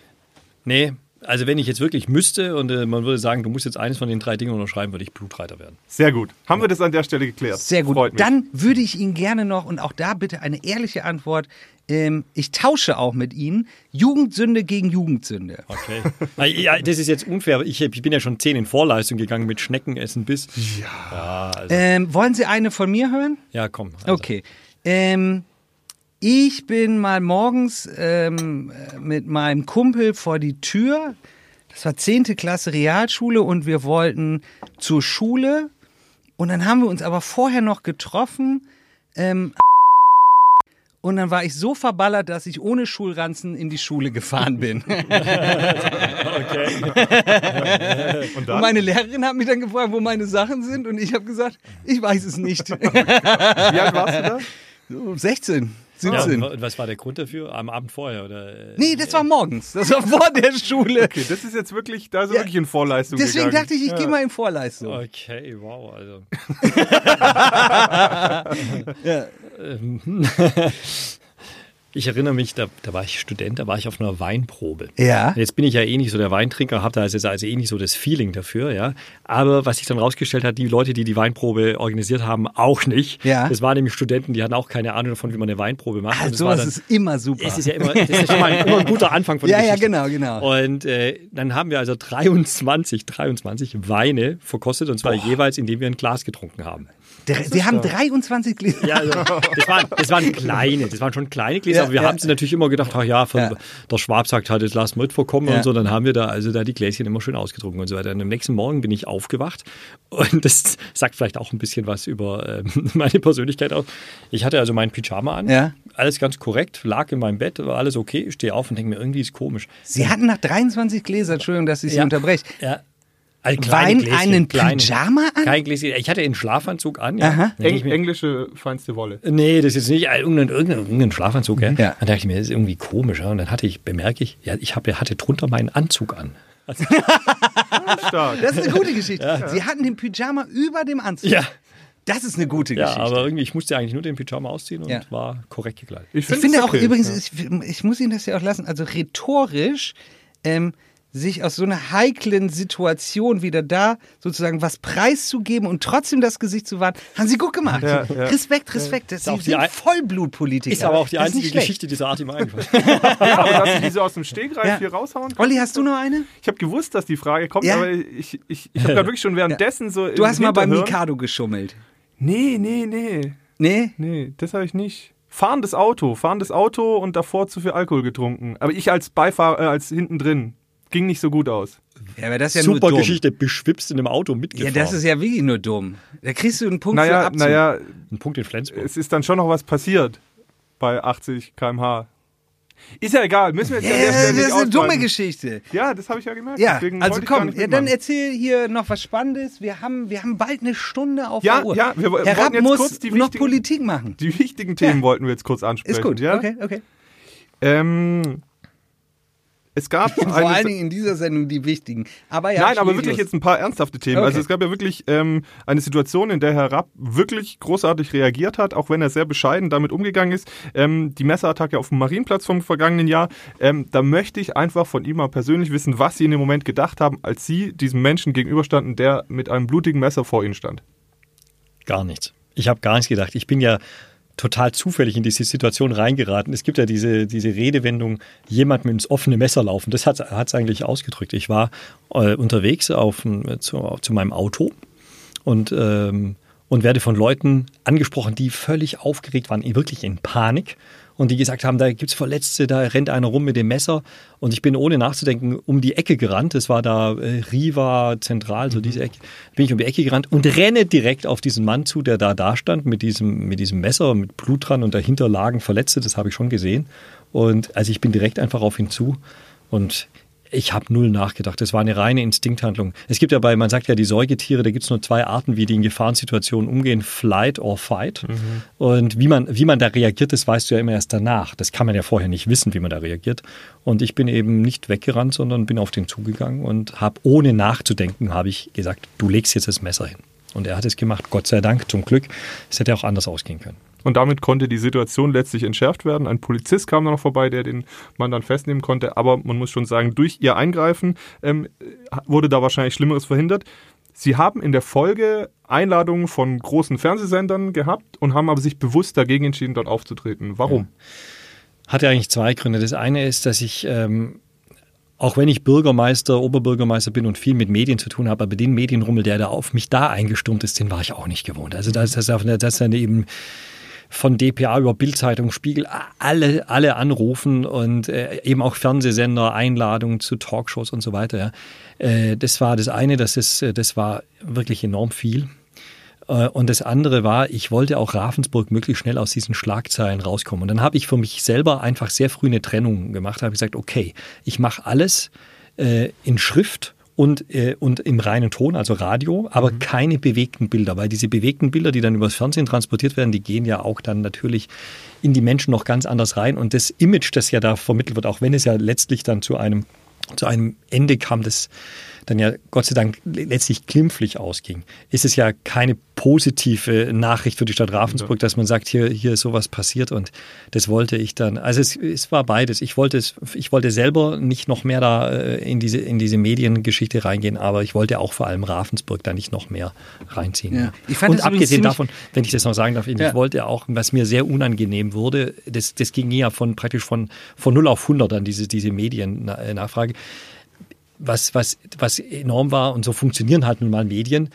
Nee, also wenn ich jetzt wirklich müsste und äh, man würde sagen, du musst jetzt eines von den drei Dingen unterschreiben, würde ich Blutreiter werden. Sehr gut. Haben wir das an der Stelle geklärt? Sehr gut. Freut mich. Dann würde ich Ihnen gerne noch, und auch da bitte eine ehrliche Antwort, ähm, ich tausche auch mit Ihnen, Jugendsünde gegen Jugendsünde. Okay. ja, das ist jetzt unfair. Ich, ich bin ja schon zehn in Vorleistung gegangen mit Schneckenessen bis. Ja. Ja, also, Ähm, wollen Sie eine von mir hören? ja komm. Also. Okay. Ähm, ich bin mal morgens ähm, mit meinem Kumpel vor die Tür. Das war 10. Klasse Realschule und wir wollten zur Schule. Und dann haben wir uns aber vorher noch getroffen. Ähm, und dann war ich so verballert, dass ich ohne Schulranzen in die Schule gefahren bin. okay. und, und, meine Lehrerin hat mich dann gefragt, wo meine Sachen sind. Und ich habe gesagt, ich weiß es nicht. Wie alt warst du da? 16. 17. Ja, und was war der Grund dafür? Am Abend vorher? Oder, äh, nee, das war äh, morgens. Das war vor der Schule. Okay, das ist jetzt wirklich, da ist ja, wirklich in Vorleistung. Deswegen gegangen. dachte ich, ich ja. gehe mal in Vorleistung. Okay, wow, also. ja. Ähm, Ich erinnere mich, da, da war ich Student, da war ich auf einer Weinprobe. Ja. Jetzt bin ich ja eh nicht so der Weintrinker, habe da also, also eh nicht so das Feeling dafür, ja. Aber was sich dann rausgestellt hat, die Leute, die die Weinprobe organisiert haben, auch nicht. Ja. Das waren nämlich Studenten, die hatten auch keine Ahnung davon, wie man eine Weinprobe macht. War sowas dann- ist immer super. es ist ja immer, das ist ja schon mal ein, immer ein guter Anfang von Ja, ja, genau, genau. Und äh, dann haben wir also 23, 23 Weine verkostet und zwar jeweils, indem wir ein Glas getrunken haben. Wir haben 23 Gläser. Ja, also, das, waren, das waren kleine, das waren schon kleine Gläser, Ja, aber wir ja. haben sie natürlich immer gedacht, ach ja, von, Ja. der Schwab sagt halt, das lassen wir vorkommen Ja. und so, dann haben wir da also da die Gläschen immer schön ausgetrunken und so weiter. Und am nächsten Morgen bin ich aufgewacht und das sagt vielleicht auch ein bisschen was über ähm, meine Persönlichkeit aus. Ich hatte also meinen Pyjama an, Ja. alles ganz korrekt, lag in meinem Bett, war alles okay, stehe auf und denke mir, irgendwie ist komisch. Sie hatten nach 23 Gläsern, Entschuldigung, dass ich Sie Ja. unterbreche. Ja. Also Wein Gläschen, einen kleine. Pyjama an? Kein Gläschen. Ich hatte einen Schlafanzug an. Ja. Eng, englische feinste Wolle. Nee, das ist nicht äh, irgendein, irgendein, irgendein Schlafanzug. Ja. Ja. Dann dachte ich mir, das ist irgendwie komisch. Ja. Und dann hatte ich, bemerke ich, ja, ich habe, hatte drunter meinen Anzug an. Stark. Das ist eine gute Geschichte. Sie hatten den Pyjama über dem Anzug. Ja. Das ist eine gute Ja, Geschichte. aber irgendwie, ich musste eigentlich nur den Pyjama ausziehen und Ja. war korrekt gekleidet. ich find finde auch okay. übrigens, Ja. ich, ich muss Ihnen das ja auch lassen, also rhetorisch ähm, sich aus so einer heiklen Situation wieder da sozusagen was preiszugeben und trotzdem das Gesicht zu wahren, haben Sie gut gemacht. Ja, ja. Respekt, Respekt. Das die sind ein- Vollblutpolitiker. Ist aber auch die Das ist einzige. Geschichte dieser Art, die mir eingefallen ist. Ja, aber dass sie diese aus dem Stegreif Ja. hier raushauen. Olli, hast du noch eine? Ich habe gewusst, dass die Frage kommt, Ja? aber ich, ich, ich habe da wirklich schon währenddessen so. Du im hast mal beim Mikado geschummelt. Nee, nee, nee. Nee? Nee, das habe ich nicht. Fahrendes Auto, fahrendes Auto und davor zu viel Alkohol getrunken. Aber ich als Beifahrer, äh, als hinten drin. Ging nicht so gut aus. Ja, aber das ist ja Super nur dumm. Geschichte, beschwipst in einem Auto Ja, mitgefahren. das ist ja wirklich nur dumm. Da kriegst du einen Punkt für Naja, Abzug. naja, ein Punkt in Flensburg. es ist dann schon noch was passiert bei 80 km/h. Ist ja egal, müssen wir jetzt Ja, der das ist eine dumme. Geschichte. Ja, das habe ich ja gemerkt. Ja, deswegen also komm, ja, dann erzähl hier noch was Spannendes. Wir haben, wir haben bald eine Stunde auf Ja, der Uhr. ja, wir Herr wollten jetzt muss kurz die noch Politik machen. Die wichtigen Themen Ja. wollten wir jetzt kurz ansprechen. Ist gut, Ja? okay, okay. Ähm, es gab Vor eine- allen Dingen in dieser Sendung die wichtigen. Aber ja, Nein, aber wirklich los. jetzt ein paar ernsthafte Themen. Okay. Also es gab ja wirklich ähm, eine Situation, in der Herr Rapp wirklich großartig reagiert hat, auch wenn er sehr bescheiden damit umgegangen ist. Ähm, die Messerattacke auf dem Marienplatz vom vergangenen Jahr, ähm, da möchte ich einfach von ihm mal persönlich wissen, was Sie in dem Moment gedacht haben, als Sie diesem Menschen gegenüberstanden, der mit einem blutigen Messer vor Ihnen stand. Gar nichts. Ich habe gar nichts gedacht. Ich bin ja total zufällig in diese Situation reingeraten. Es gibt ja diese, diese Redewendung, jemand mit ins offene Messer laufen. Das hat es eigentlich ausgedrückt. Ich war äh, unterwegs auf, dem- zu, zu meinem Auto und, ähm, und werde von Leuten angesprochen, die völlig aufgeregt waren, wirklich in Panik. Und die gesagt haben, da gibt's Verletzte, da rennt einer rum mit dem Messer. Und ich bin ohne nachzudenken um die Ecke gerannt. Das war da äh, Riva Zentral, so diese Ecke. Bin ich um die Ecke gerannt und renne direkt auf diesen Mann zu, der da da stand mit diesem, mit diesem Messer, mit Blut dran und dahinter lagen Verletzte. Das habe ich schon gesehen. Und also ich bin direkt einfach auf ihn zu. Und ich habe null nachgedacht. Das war eine reine Instinkthandlung. Es gibt ja bei, man sagt ja, die Säugetiere, da gibt es nur zwei Arten, wie die in Gefahrensituationen umgehen, Flight or Fight. Und wie man, wie man da reagiert, das weißt du ja immer erst danach. Das kann man ja vorher nicht wissen, wie man da reagiert. Und ich bin eben nicht weggerannt, sondern bin auf den zugegangen und habe ohne nachzudenken, habe ich gesagt, du legst jetzt das Messer hin. Und er hat es gemacht, Gott sei Dank, zum Glück. Es hätte auch anders ausgehen können. Und damit konnte die Situation letztlich entschärft werden. Ein Polizist kam da noch vorbei, der den Mann dann festnehmen konnte. Aber man muss schon sagen, durch ihr Eingreifen ähm, wurde da wahrscheinlich Schlimmeres verhindert. Sie haben in der Folge Einladungen von großen Fernsehsendern gehabt und haben aber sich bewusst dagegen entschieden, dort aufzutreten. Warum? Hatte eigentlich zwei Gründe. Das eine ist, dass ich, ähm, auch wenn ich Bürgermeister, Oberbürgermeister bin und viel mit Medien zu tun habe, aber den Medienrummel, der da auf mich da eingestürmt ist, den war ich auch nicht gewohnt. Also das, das, das dann eben von DPA über Bildzeitung, Spiegel, alle, alle anrufen und äh, eben auch Fernsehsender, Einladungen zu Talkshows und so weiter. Ja. Äh, das war das eine, das, ist, das war wirklich enorm viel. Äh, Und das andere war, ich wollte auch Ravensburg möglichst schnell aus diesen Schlagzeilen rauskommen. Und dann habe ich für mich selber einfach sehr früh eine Trennung gemacht. habe gesagt, okay, ich mache alles äh, in Schrift und, äh, und im reinen Ton, also Radio, aber keine bewegten Bilder, weil diese bewegten Bilder, die dann übers Fernsehen transportiert werden, die gehen ja auch dann natürlich in die Menschen noch ganz anders rein. Und das Image, das ja da vermittelt wird, auch wenn es ja letztlich dann zu einem, zu einem Ende kam, das dann ja Gott sei Dank letztlich glimpflich ausging, ist es ja keine positive Nachricht für die Stadt Ravensburg, dass man sagt, hier, hier ist sowas passiert und das wollte ich dann. Also es, es war beides. Ich wollte es, ich wollte selber nicht noch mehr da äh, in diese, in diese Mediengeschichte reingehen, aber ich wollte auch vor allem Ravensburg da nicht noch mehr reinziehen. Ja. Ich fand und abgesehen davon, wenn ich das noch sagen darf, ich Ja. wollte auch, was mir sehr unangenehm wurde, das, das ging ja von praktisch von, von 0 auf 100 an diese, diese Mediennachfrage was, was, was enorm war, und so funktionieren halt nun mal Medien.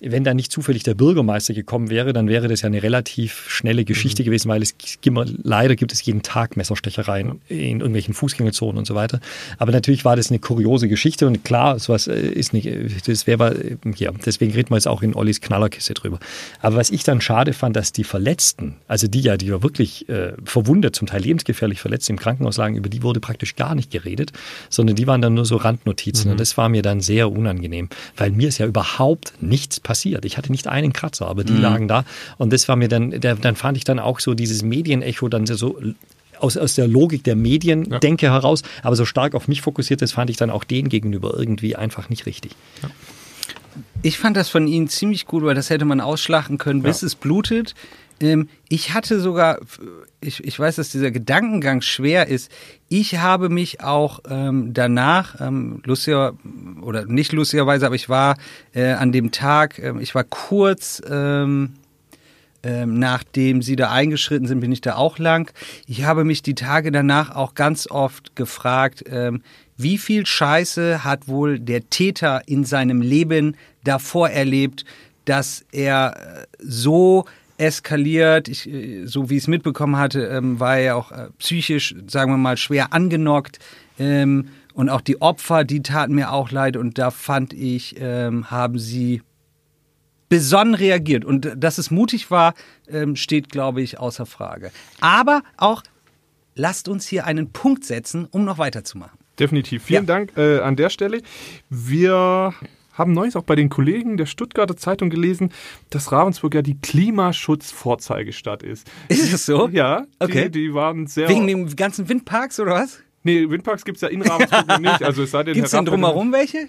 Wenn da nicht zufällig der Bürgermeister gekommen wäre, dann wäre das ja eine relativ schnelle Geschichte gewesen, weil es immer, leider gibt es jeden Tag Messerstechereien in irgendwelchen Fußgängerzonen und so weiter. Aber natürlich war das eine kuriose Geschichte und klar, sowas äh, ist nicht, äh, das wäre, ja, deswegen reden wir jetzt auch in Ollis Knallerkiste drüber. Aber was ich dann schade fand, dass die Verletzten, also die ja, die ja wirklich äh, verwundet, zum Teil lebensgefährlich verletzt im Krankenhaus lagen, über die wurde praktisch gar nicht geredet, sondern die waren dann nur so Randnotizen. Und das war mir dann sehr unangenehm, weil mir ist ja überhaupt nichts passiert. Ich hatte nicht einen Kratzer, aber die lagen da. Und das war mir dann, der, dann fand ich dann auch so dieses Medienecho dann so aus, aus der Logik der Mediendenke heraus, aber so stark auf mich fokussiert, das fand ich dann auch denen gegenüber irgendwie einfach nicht richtig. Ich fand das von Ihnen ziemlich gut, weil das hätte man ausschlachten können, bis es blutet. Ähm, ich hatte sogar, ich, ich weiß, dass dieser Gedankengang schwer ist. Ich habe mich auch ähm, danach, ähm, lustiger, oder nicht lustigerweise, aber ich war äh, an dem Tag, ähm, ich war kurz, ähm, ähm, nachdem sie da eingeschritten sind, bin ich da auch lang. Ich habe mich die Tage danach auch ganz oft gefragt, ähm, wie viel Scheiße hat wohl der Täter in seinem Leben davor erlebt, dass er äh, so eskaliert, ich, äh, so wie ich es mitbekommen hatte, ähm, war er auch äh, psychisch, sagen wir mal, schwer angenockt. Ähm, und auch die Opfer, die taten mir auch leid. Und da fand ich, ähm, haben sie besonnen reagiert. Und dass es mutig war, ähm, steht, glaube ich, außer Frage. Aber auch, lasst uns hier einen Punkt setzen, um noch weiterzumachen. Definitiv. Vielen Ja. Dank äh, an der Stelle. Wir haben neues auch bei den Kollegen der Stuttgarter Zeitung gelesen, dass Ravensburg ja die Klimaschutzvorzeigestadt ist. Ist es so? Ja, Okay. die, die waren sehr. Wegen den ganzen Windparks oder was? Nee, Windparks gibt es ja in Ravensburg noch nicht. Also es sei denn, Gibt es denn drumherum welche?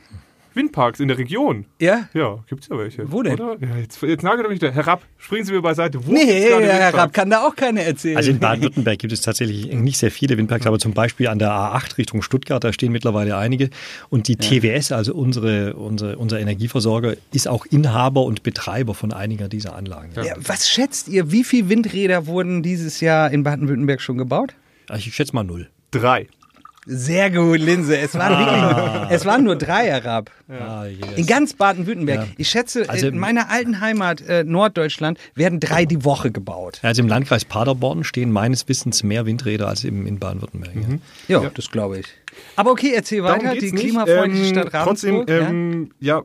Windparks in der Region. Ja? Ja, gibt's ja welche. Wo denn? Oder? Ja, jetzt, jetzt nagelt er mich da. Herab, springen Sie mir beiseite. Wo Nee, Windparks? Rapp kann da auch keine erzählen. Also in Baden-Württemberg gibt es tatsächlich nicht sehr viele Windparks, aber zum Beispiel an der A8 Richtung Stuttgart, da stehen mittlerweile einige. Und die TWS, also unsere, unsere, unser Energieversorger, ist auch Inhaber und Betreiber von einiger dieser Anlagen. ja, was schätzt ihr, wie viele Windräder wurden dieses Jahr in Baden-Württemberg schon gebaut? Ich schätze mal null. Drei. Sehr gut, Linse. Es waren wirklich, es waren nur drei, Herr Rapp. Ah, yes. In ganz Baden-Württemberg. Ja. Ich schätze, Also- in meiner alten Heimat äh, Norddeutschland werden drei die Woche gebaut. Also im Landkreis Paderborn stehen meines Wissens mehr Windräder als im, in Baden-Württemberg. ja. Ja, das glaube ich. Aber okay, erzähl Darum weiter. Die nicht. klimafreundliche Ähm, Stadt Ravensburg. Trotzdem, ähm, ja,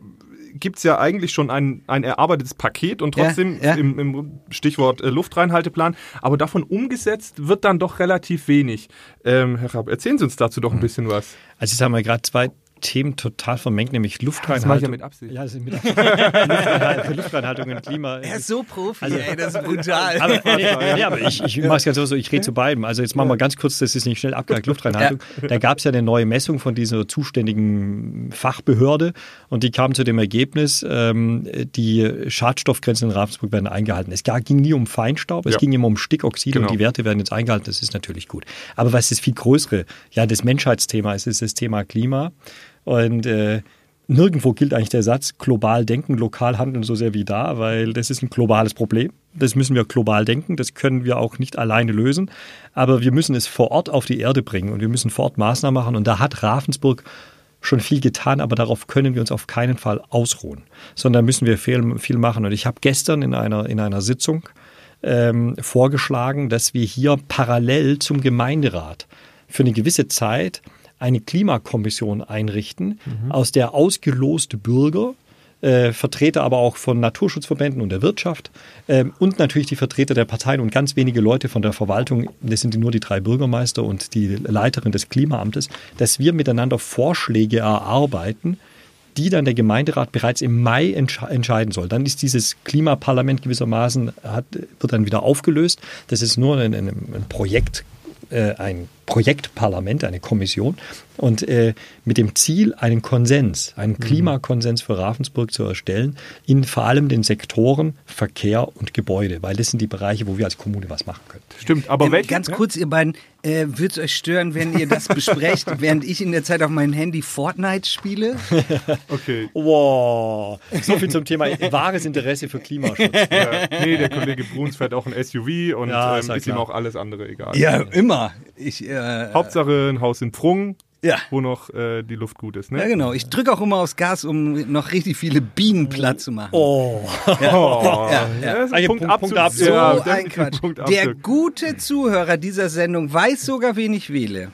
gibt es ja eigentlich schon ein, ein erarbeitetes Paket und trotzdem Ja, ja. Im, im Stichwort äh, Luftreinhalteplan, aber davon umgesetzt wird dann doch relativ wenig. Ähm, Herr Rapp, erzählen Sie uns dazu doch ein bisschen was. Also jetzt haben wir gerade zwei Themen total vermengt, nämlich Luftreinhaltung. Das mache ich ja mit Absicht. Ja, das ist mit Absicht. Luftreinhaltung, Luftreinhaltung und Klima. er ist so Profi, Also- ey, das ist brutal. Aber, nee, nee, aber ich, ich mache es ganz so, ich rede zu beidem. Also jetzt machen wir ganz kurz, das ist nicht schnell abgehakt, Luftreinhaltung. Da gab es ja eine neue Messung von dieser zuständigen Fachbehörde und die kam zu dem Ergebnis, ähm, die Schadstoffgrenzen in Ravensburg werden eingehalten. Es ging nie um Feinstaub, es Ja. ging immer um Stickoxide Genau. und die Werte werden jetzt eingehalten, das ist natürlich gut. Aber was das viel größere, ja, das Menschheitsthema ist, ist das Thema Klima und äh, Nirgendwo gilt eigentlich der Satz, global denken, lokal handeln so sehr wie da, weil das ist ein globales Problem. Das müssen wir global denken, das können wir auch nicht alleine lösen. Aber wir müssen es vor Ort auf die Erde bringen und wir müssen vor Ort Maßnahmen machen. Und da hat Ravensburg schon viel getan, aber darauf können wir uns auf keinen Fall ausruhen, sondern müssen wir viel, viel machen. Und ich habe gestern in einer, in einer Sitzung ähm, vorgeschlagen, dass wir hier parallel zum Gemeinderat für eine gewisse Zeit eine Klimakommission einrichten, aus der ausgeloste Bürger, äh, Vertreter aber auch von Naturschutzverbänden und der Wirtschaft ähm, und natürlich die Vertreter der Parteien und ganz wenige Leute von der Verwaltung, das sind nur die drei Bürgermeister und die Leiterin des Klimaamtes, dass wir miteinander Vorschläge erarbeiten, die dann der Gemeinderat bereits im Mai entsche entscheiden soll. Dann ist dieses Klimaparlament gewissermaßen, hat, wird dann wieder aufgelöst. Das ist nur ein, ein, ein Projekt, äh, ein Projektparlament, eine Kommission und äh, mit dem Ziel, einen Konsens, einen Klimakonsens für Ravensburg zu erstellen, in vor allem den Sektoren Verkehr und Gebäude, weil das sind die Bereiche, wo wir als Kommune was machen können. Stimmt, aber Ähm, welche? ganz kurz, ihr beiden, äh, würde es euch stören, wenn ihr das besprecht, während ich in der Zeit auf meinem Handy Fortnite spiele? Okay. Wow, so viel zum Thema wahres Interesse für Klimaschutz. Äh, nee, der Kollege Bruns fährt auch ein SUV und Ja, ähm, ist ja ist ihm auch alles andere egal. Ja, immer. Ich, äh, Hauptsache ein Haus in Prung, Ja. wo noch äh, die Luft gut ist. Ne? ja, genau. Ich drücke auch immer aufs Gas, um noch richtig viele Bienen platt zu machen. Oh, Oh, Ja, ja. das ist ein Eigentlich Punkt, Punkt-. So Ja, ein Quatsch. Punkt Der gute Zuhörer dieser Sendung weiß sogar, wen ich wähle.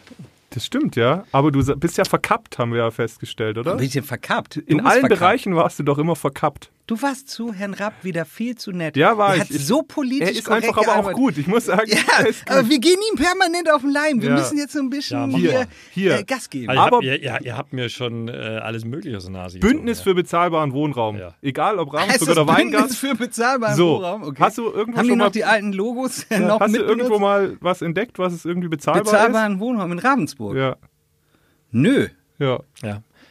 Das stimmt, ja. Aber du bist ja verkappt, haben wir ja festgestellt, oder? Ein bisschen verkappt. Du In allen verkappt. Bereichen warst du doch immer verkappt. Du warst zu Herrn Rapp wieder viel zu nett. Ja, war er ich. Hat Ich- so politisch Er ist korrekt einfach aber auch gut. Ich muss sagen, Ja, er ist gut. aber wir gehen ihm permanent auf den Leim. Wir Ja. müssen jetzt so ein bisschen Ja, hier. Hier. Äh, Gas geben. Also Aber- ihr, habt, ihr, ihr, habt mir schon äh, alles Mögliche aus der Nase Bündnis gezogen, für bezahlbaren Wohnraum. Ja. Egal ob Ravensburg das oder Bündnis Weingart. für bezahlbaren So, Wohnraum? Okay. hast du irgendwo Haben die schon noch mal- die alten Logos noch Hast du irgendwo mal was entdeckt, was es irgendwie bezahlbar bezahlbaren Wohnraum in Ravensburg? ist? Ja, Nö. ja.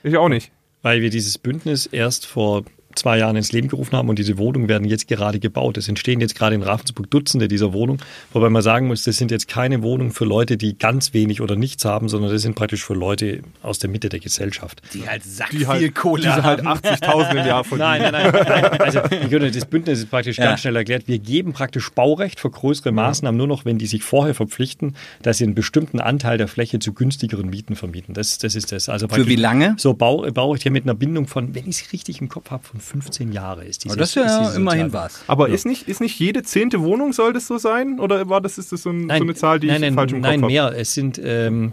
Ich auch nicht. Weil wir dieses Bündnis erst vor zwei Jahren ins Leben gerufen haben und diese Wohnungen werden jetzt gerade gebaut. Es entstehen jetzt gerade in Ravensburg Dutzende dieser Wohnungen, wobei man sagen muss, das sind jetzt keine Wohnungen für Leute, die ganz wenig oder nichts haben, sondern das sind praktisch für Leute aus der Mitte der Gesellschaft. Die halt sack Die halt, viel Kohle die sie halt haben. 80.000 im Jahr verdienen. Nein, nein, nein. nein. Also des Bündnisses ist praktisch Ja. ganz schnell erklärt. Wir geben praktisch Baurecht für größere Maßnahmen nur noch, wenn die sich vorher verpflichten, dass sie einen bestimmten Anteil der Fläche zu günstigeren Mieten vermieten. Das, das ist das. Also Für wie lange? So Bau, Baurecht hier mit einer Bindung von, wenn ich es richtig im Kopf habe, von 15 Jahren ist dieses, Aber das ist ja dieses immerhin was. Aber ist, nicht, ist nicht jede zehnte Wohnung, soll das so sein? Oder war das, ist das so, ein, so eine Zahl, die nein, ich nein, falsch im nein, Kopf habe? mehr. Es sind ähm,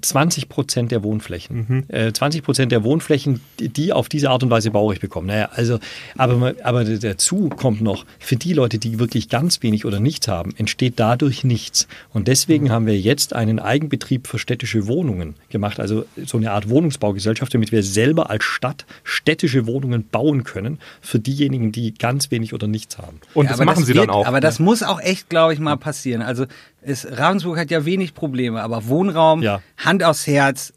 20 Prozent der Wohnflächen. Mhm. Äh, 20 Prozent der Wohnflächen, die, auf diese Art und Weise Baurecht bekommen. Naja, also, aber, aber dazu kommt noch, für die Leute, die wirklich ganz wenig oder nichts haben, entsteht dadurch nichts. Und deswegen Mhm. haben wir jetzt einen Eigenbetrieb für städtische Wohnungen gemacht, also so eine Art Wohnungsbaugesellschaft, damit wir selber als Stadt städtische Wohnungen bauen können für diejenigen, die ganz wenig oder nichts haben. Und Ja, das aber machen sie wird, dann auch. Aber das muss auch echt, glaube ich, mal passieren. Also ist, Ravensburg hat ja wenig Probleme, aber Wohnraum, Ja. Hand aufs Herz,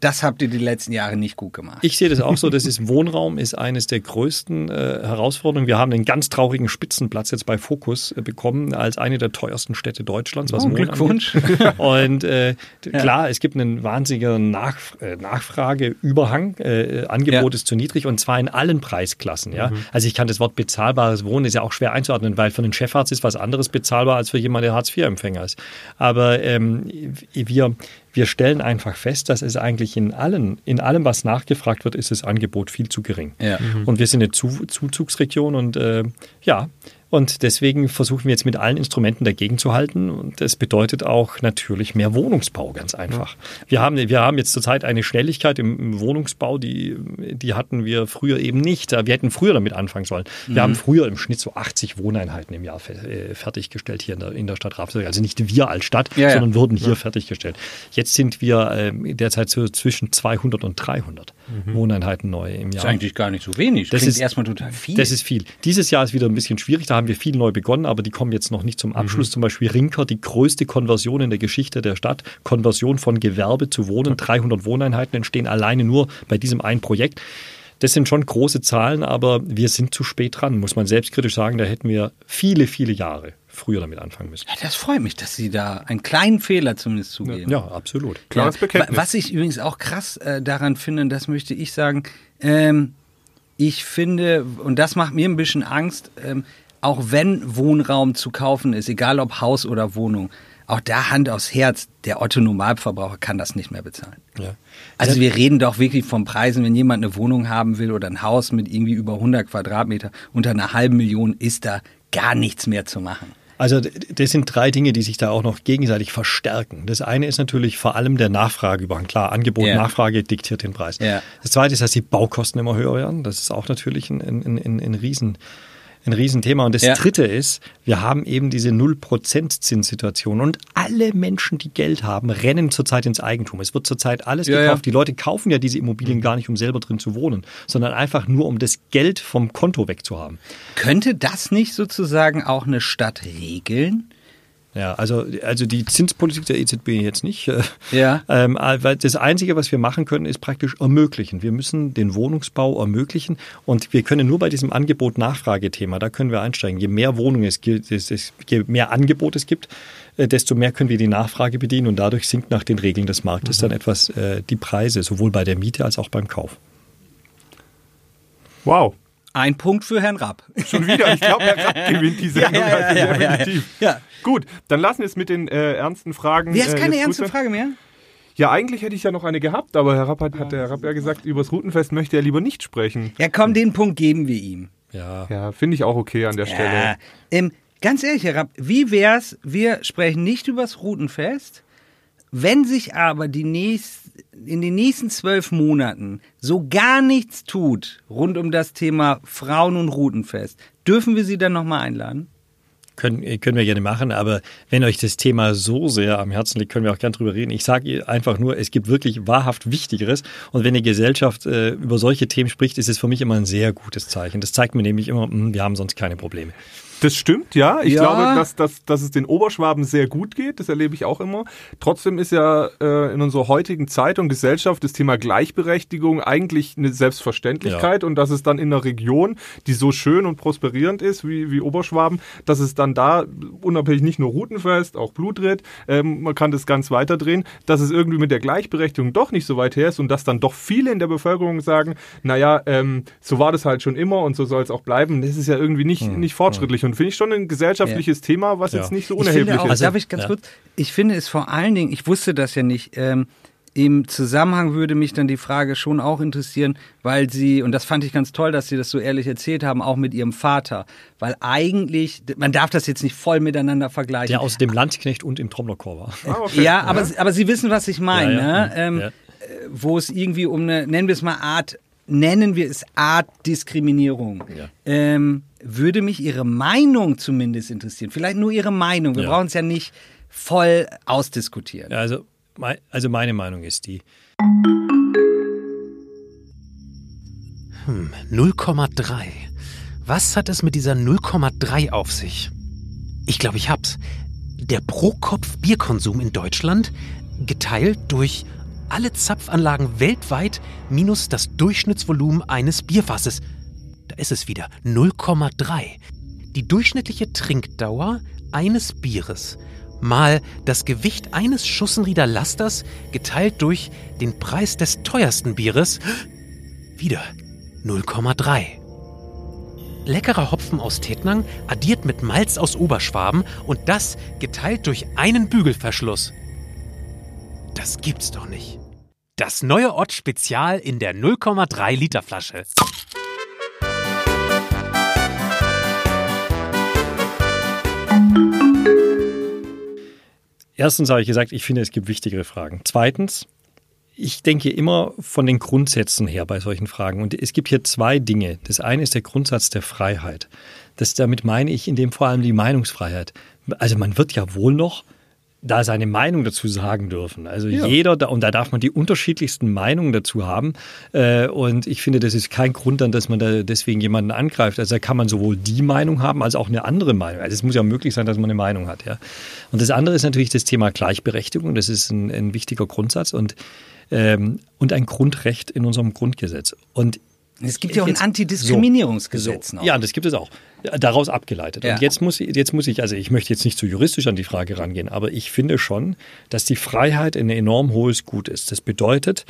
das habt ihr die letzten Jahre nicht gut gemacht. Ich sehe das auch so, das ist Wohnraum ist eines der größten äh, Herausforderungen. Wir haben einen ganz traurigen Spitzenplatz jetzt bei Focus äh, bekommen als eine der teuersten Städte Deutschlands. Was Oh, Glückwunsch. angeht. Und äh, klar, es gibt einen wahnsinnigen Nach äh, Nachfrageüberhang. Äh, Angebot Ja. ist zu niedrig und zwar in allen Preisklassen. Ja, also ich kann das Wort bezahlbares Wohnen ist ja auch schwer einzuordnen, weil für einen Chefarzt ist was anderes bezahlbar als für jemanden, der Hartz-IV-Empfänger ist. Aber ähm, wir wir stellen einfach fest, dass es eigentlich in allen, in allem, was nachgefragt wird, ist das Angebot viel zu gering. Ja. Und wir sind eine zu Zuzugsregion und äh, ja, und deswegen versuchen wir jetzt mit allen Instrumenten dagegen zu halten. Und das bedeutet auch natürlich mehr Wohnungsbau, ganz einfach. Wir, haben, wir haben jetzt zurzeit eine Schnelligkeit im, im Wohnungsbau, die, die hatten wir früher eben nicht. Wir hätten früher damit anfangen sollen. Wir haben früher im Schnitt so 80 Wohneinheiten im Jahr äh, fertiggestellt hier in der, in der Stadt Ravensburg. Also nicht wir als Stadt, Ja, ja. sondern wurden hier fertiggestellt. Jetzt sind wir ähm, derzeit so zwischen 200 und 300 Wohneinheiten neu im Das Jahr. ist eigentlich gar nicht so wenig. Das Klingt ist- erstmal total viel. Das ist viel. Dieses Jahr ist wieder ein bisschen schwierig. Da haben wir viel neu begonnen, aber die kommen jetzt noch nicht zum Abschluss. Zum Beispiel Rinker, die größte Konversion in der Geschichte der Stadt. Konversion von Gewerbe zu Wohnen. 300 Wohneinheiten entstehen alleine nur bei diesem einen Projekt. Das sind schon große Zahlen, aber wir sind zu spät dran, muss man selbstkritisch sagen. Da hätten wir viele, viele Jahre früher damit anfangen müssen. ja, das freut mich, dass Sie da einen kleinen Fehler zumindest zugeben. Ja, absolut. Klares Ja, Bekenntnis. wa- Was ich übrigens auch krass äh, daran finde, das möchte ich sagen, ähm, ich finde, und das macht mir ein bisschen Angst, ähm, auch wenn Wohnraum zu kaufen ist, egal ob Haus oder Wohnung, auch da Hand aufs Herz, der Otto Normalverbraucher kann das nicht mehr bezahlen. Ja. Also wir reden doch wirklich von Preisen, wenn jemand eine Wohnung haben will oder ein Haus mit irgendwie über 100 Quadratmeter unter einer halben Million, ist da gar nichts mehr zu machen. Also das sind drei Dinge, die sich da auch noch gegenseitig verstärken. Das eine ist natürlich vor allem der Nachfrageüberhang. Klar, Angebot, Ja. Nachfrage diktiert den Preis. Ja. Das zweite ist, dass die Baukosten immer höher werden. Das ist auch natürlich ein, ein, ein, ein Riesen ein Riesenthema. Und das Ja. dritte ist, wir haben eben diese 0%-Zinssituation und alle Menschen, die Geld haben, rennen zurzeit ins Eigentum. Es wird zurzeit alles Ja, gekauft. ja. Die Leute kaufen ja diese Immobilien gar nicht, um selber drin zu wohnen, sondern einfach nur, um das Geld vom Konto wegzuhaben. Könnte das nicht sozusagen auch eine Stadt regeln? Ja, also, also die Zinspolitik der EZB jetzt nicht. Ja. Ähm, weil das Einzige, was wir machen können, ist praktisch ermöglichen. Wir müssen den Wohnungsbau ermöglichen und wir können nur bei diesem Angebot-Nachfrage-Thema, da können wir einsteigen. Je mehr Wohnungen es gibt, je mehr Angebot es gibt, äh, desto mehr können wir die Nachfrage bedienen und dadurch sinkt nach den Regeln des Marktes dann etwas äh, die Preise, sowohl bei der Miete als auch beim Kauf. Wow. Ein Punkt für Herrn Rapp. Schon wieder. Ich glaube, Herr Rapp gewinnt die Sendung. Ja, ja, also ja, ja, ja. definitiv. Ja. Gut, dann lassen wir es mit den äh, ernsten Fragen. Wer ist äh, keine jetzt ernste. Frage mehr? Ja, eigentlich hätte ich ja noch eine gehabt, aber Herr Rapp hat, hat der Herr Rapp ja gesagt, übers Routenfest möchte er lieber nicht sprechen. Ja, komm, den Punkt geben wir ihm. Ja. Ja, finde ich auch okay an der Ja. Stelle. Ähm, ganz ehrlich, Herr Rapp, wie wär's, wir sprechen nicht übers Routenfest, wenn sich aber die nächst, in den nächsten zwölf Monaten so gar nichts tut rund um das Thema Frauen- und Routenfest, dürfen wir Sie dann nochmal einladen? Können, äh, können wir gerne machen, aber wenn euch das Thema so sehr am Herzen liegt, können wir auch gern drüber reden. Ich sage einfach nur, es gibt wirklich wahrhaft Wichtigeres. Und wenn die Gesellschaft äh, über solche Themen spricht, ist es für mich immer ein sehr gutes Zeichen. Das zeigt mir nämlich immer, mh, wir haben sonst keine Probleme. Das stimmt, ja. Ich Ja. glaube, dass, dass, dass es den Oberschwaben sehr gut geht. Das erlebe ich auch immer. Trotzdem ist ja äh, in unserer heutigen Zeit und Gesellschaft das Thema Gleichberechtigung eigentlich eine Selbstverständlichkeit und dass es dann in einer Region, die so schön und prosperierend ist wie, wie Oberschwaben, dass es dann da unabhängig nicht nur Routenfest, auch Blutritt, ähm, man kann das ganz weiterdrehen, dass es irgendwie mit der Gleichberechtigung doch nicht so weit her ist und dass dann doch viele in der Bevölkerung sagen, naja, ähm, so war das halt schon immer und so soll es auch bleiben. Das ist ja irgendwie nicht, nicht fortschrittlich und finde ich schon ein gesellschaftliches Thema, was Ja. jetzt nicht so Ich unerheblich auch, ist. Also, darf ich ganz ja. kurz, ich finde es vor allen Dingen, ich wusste das ja nicht, ähm, im Zusammenhang würde mich dann die Frage schon auch interessieren, weil Sie, und das fand ich ganz toll, dass Sie das so ehrlich erzählt haben, auch mit Ihrem Vater, weil eigentlich, man darf das jetzt nicht voll miteinander vergleichen. Der außerdem Landknecht und im Trommlerchor war. Ah, okay. ja, aber, aber Sie wissen, was ich meine, Ja, ja. ne? Ähm, Ja. äh, wo es irgendwie um eine, nennen wir es mal Art, nennen wir es Art Diskriminierung. Ja. Ähm, würde mich Ihre Meinung zumindest interessieren. Vielleicht nur Ihre Meinung. Wir Ja. brauchen es ja nicht voll ausdiskutieren. Ja, also, also meine Meinung ist die, 0,3. Was hat es mit dieser 0,3 auf sich? Ich glaube, ich hab's. der Pro-Kopf-Bierkonsum in Deutschland geteilt durch alle Zapfanlagen weltweit minus das Durchschnittsvolumen eines Bierfasses. Da ist es wieder 0,3. Die durchschnittliche Trinkdauer eines Bieres mal das Gewicht eines Schussenrieder Lasters geteilt durch den Preis des teuersten Bieres wieder 0,3. Leckerer Hopfen aus Tettnang addiert mit Malz aus Oberschwaben und das geteilt durch einen Bügelverschluss. Das gibt's doch nicht. Das neue Ott Spezial in der 0,3 Liter Flasche. Erstens habe ich gesagt, ich finde, es gibt wichtigere Fragen. Zweitens, ich denke immer von den Grundsätzen her bei solchen Fragen. Und es gibt hier zwei Dinge. Das eine ist der Grundsatz der Freiheit. Das, damit meine ich in dem vor allem die Meinungsfreiheit. Also man wird ja wohl noch da seine Meinung dazu sagen dürfen. Also ja. jeder, da, und da darf man die unterschiedlichsten Meinungen dazu haben. Äh, und ich finde, das ist kein Grund dann, dass man da deswegen jemanden angreift. Also da kann man sowohl die Meinung haben, als auch eine andere Meinung. Also es muss ja möglich sein, dass man eine Meinung hat. Ja. Und das andere ist natürlich das Thema Gleichberechtigung. Das ist ein, ein wichtiger Grundsatz und, ähm, und ein Grundrecht in unserem Grundgesetz. Und es gibt ja auch ein Antidiskriminierungsgesetz so, so. Ja, das gibt es auch. Daraus abgeleitet. Ja. Und jetzt muss, jetzt muss ich, also ich möchte jetzt nicht zu juristisch an die Frage rangehen, aber ich finde schon, dass die Freiheit ein enorm hohes Gut ist. Das bedeutet,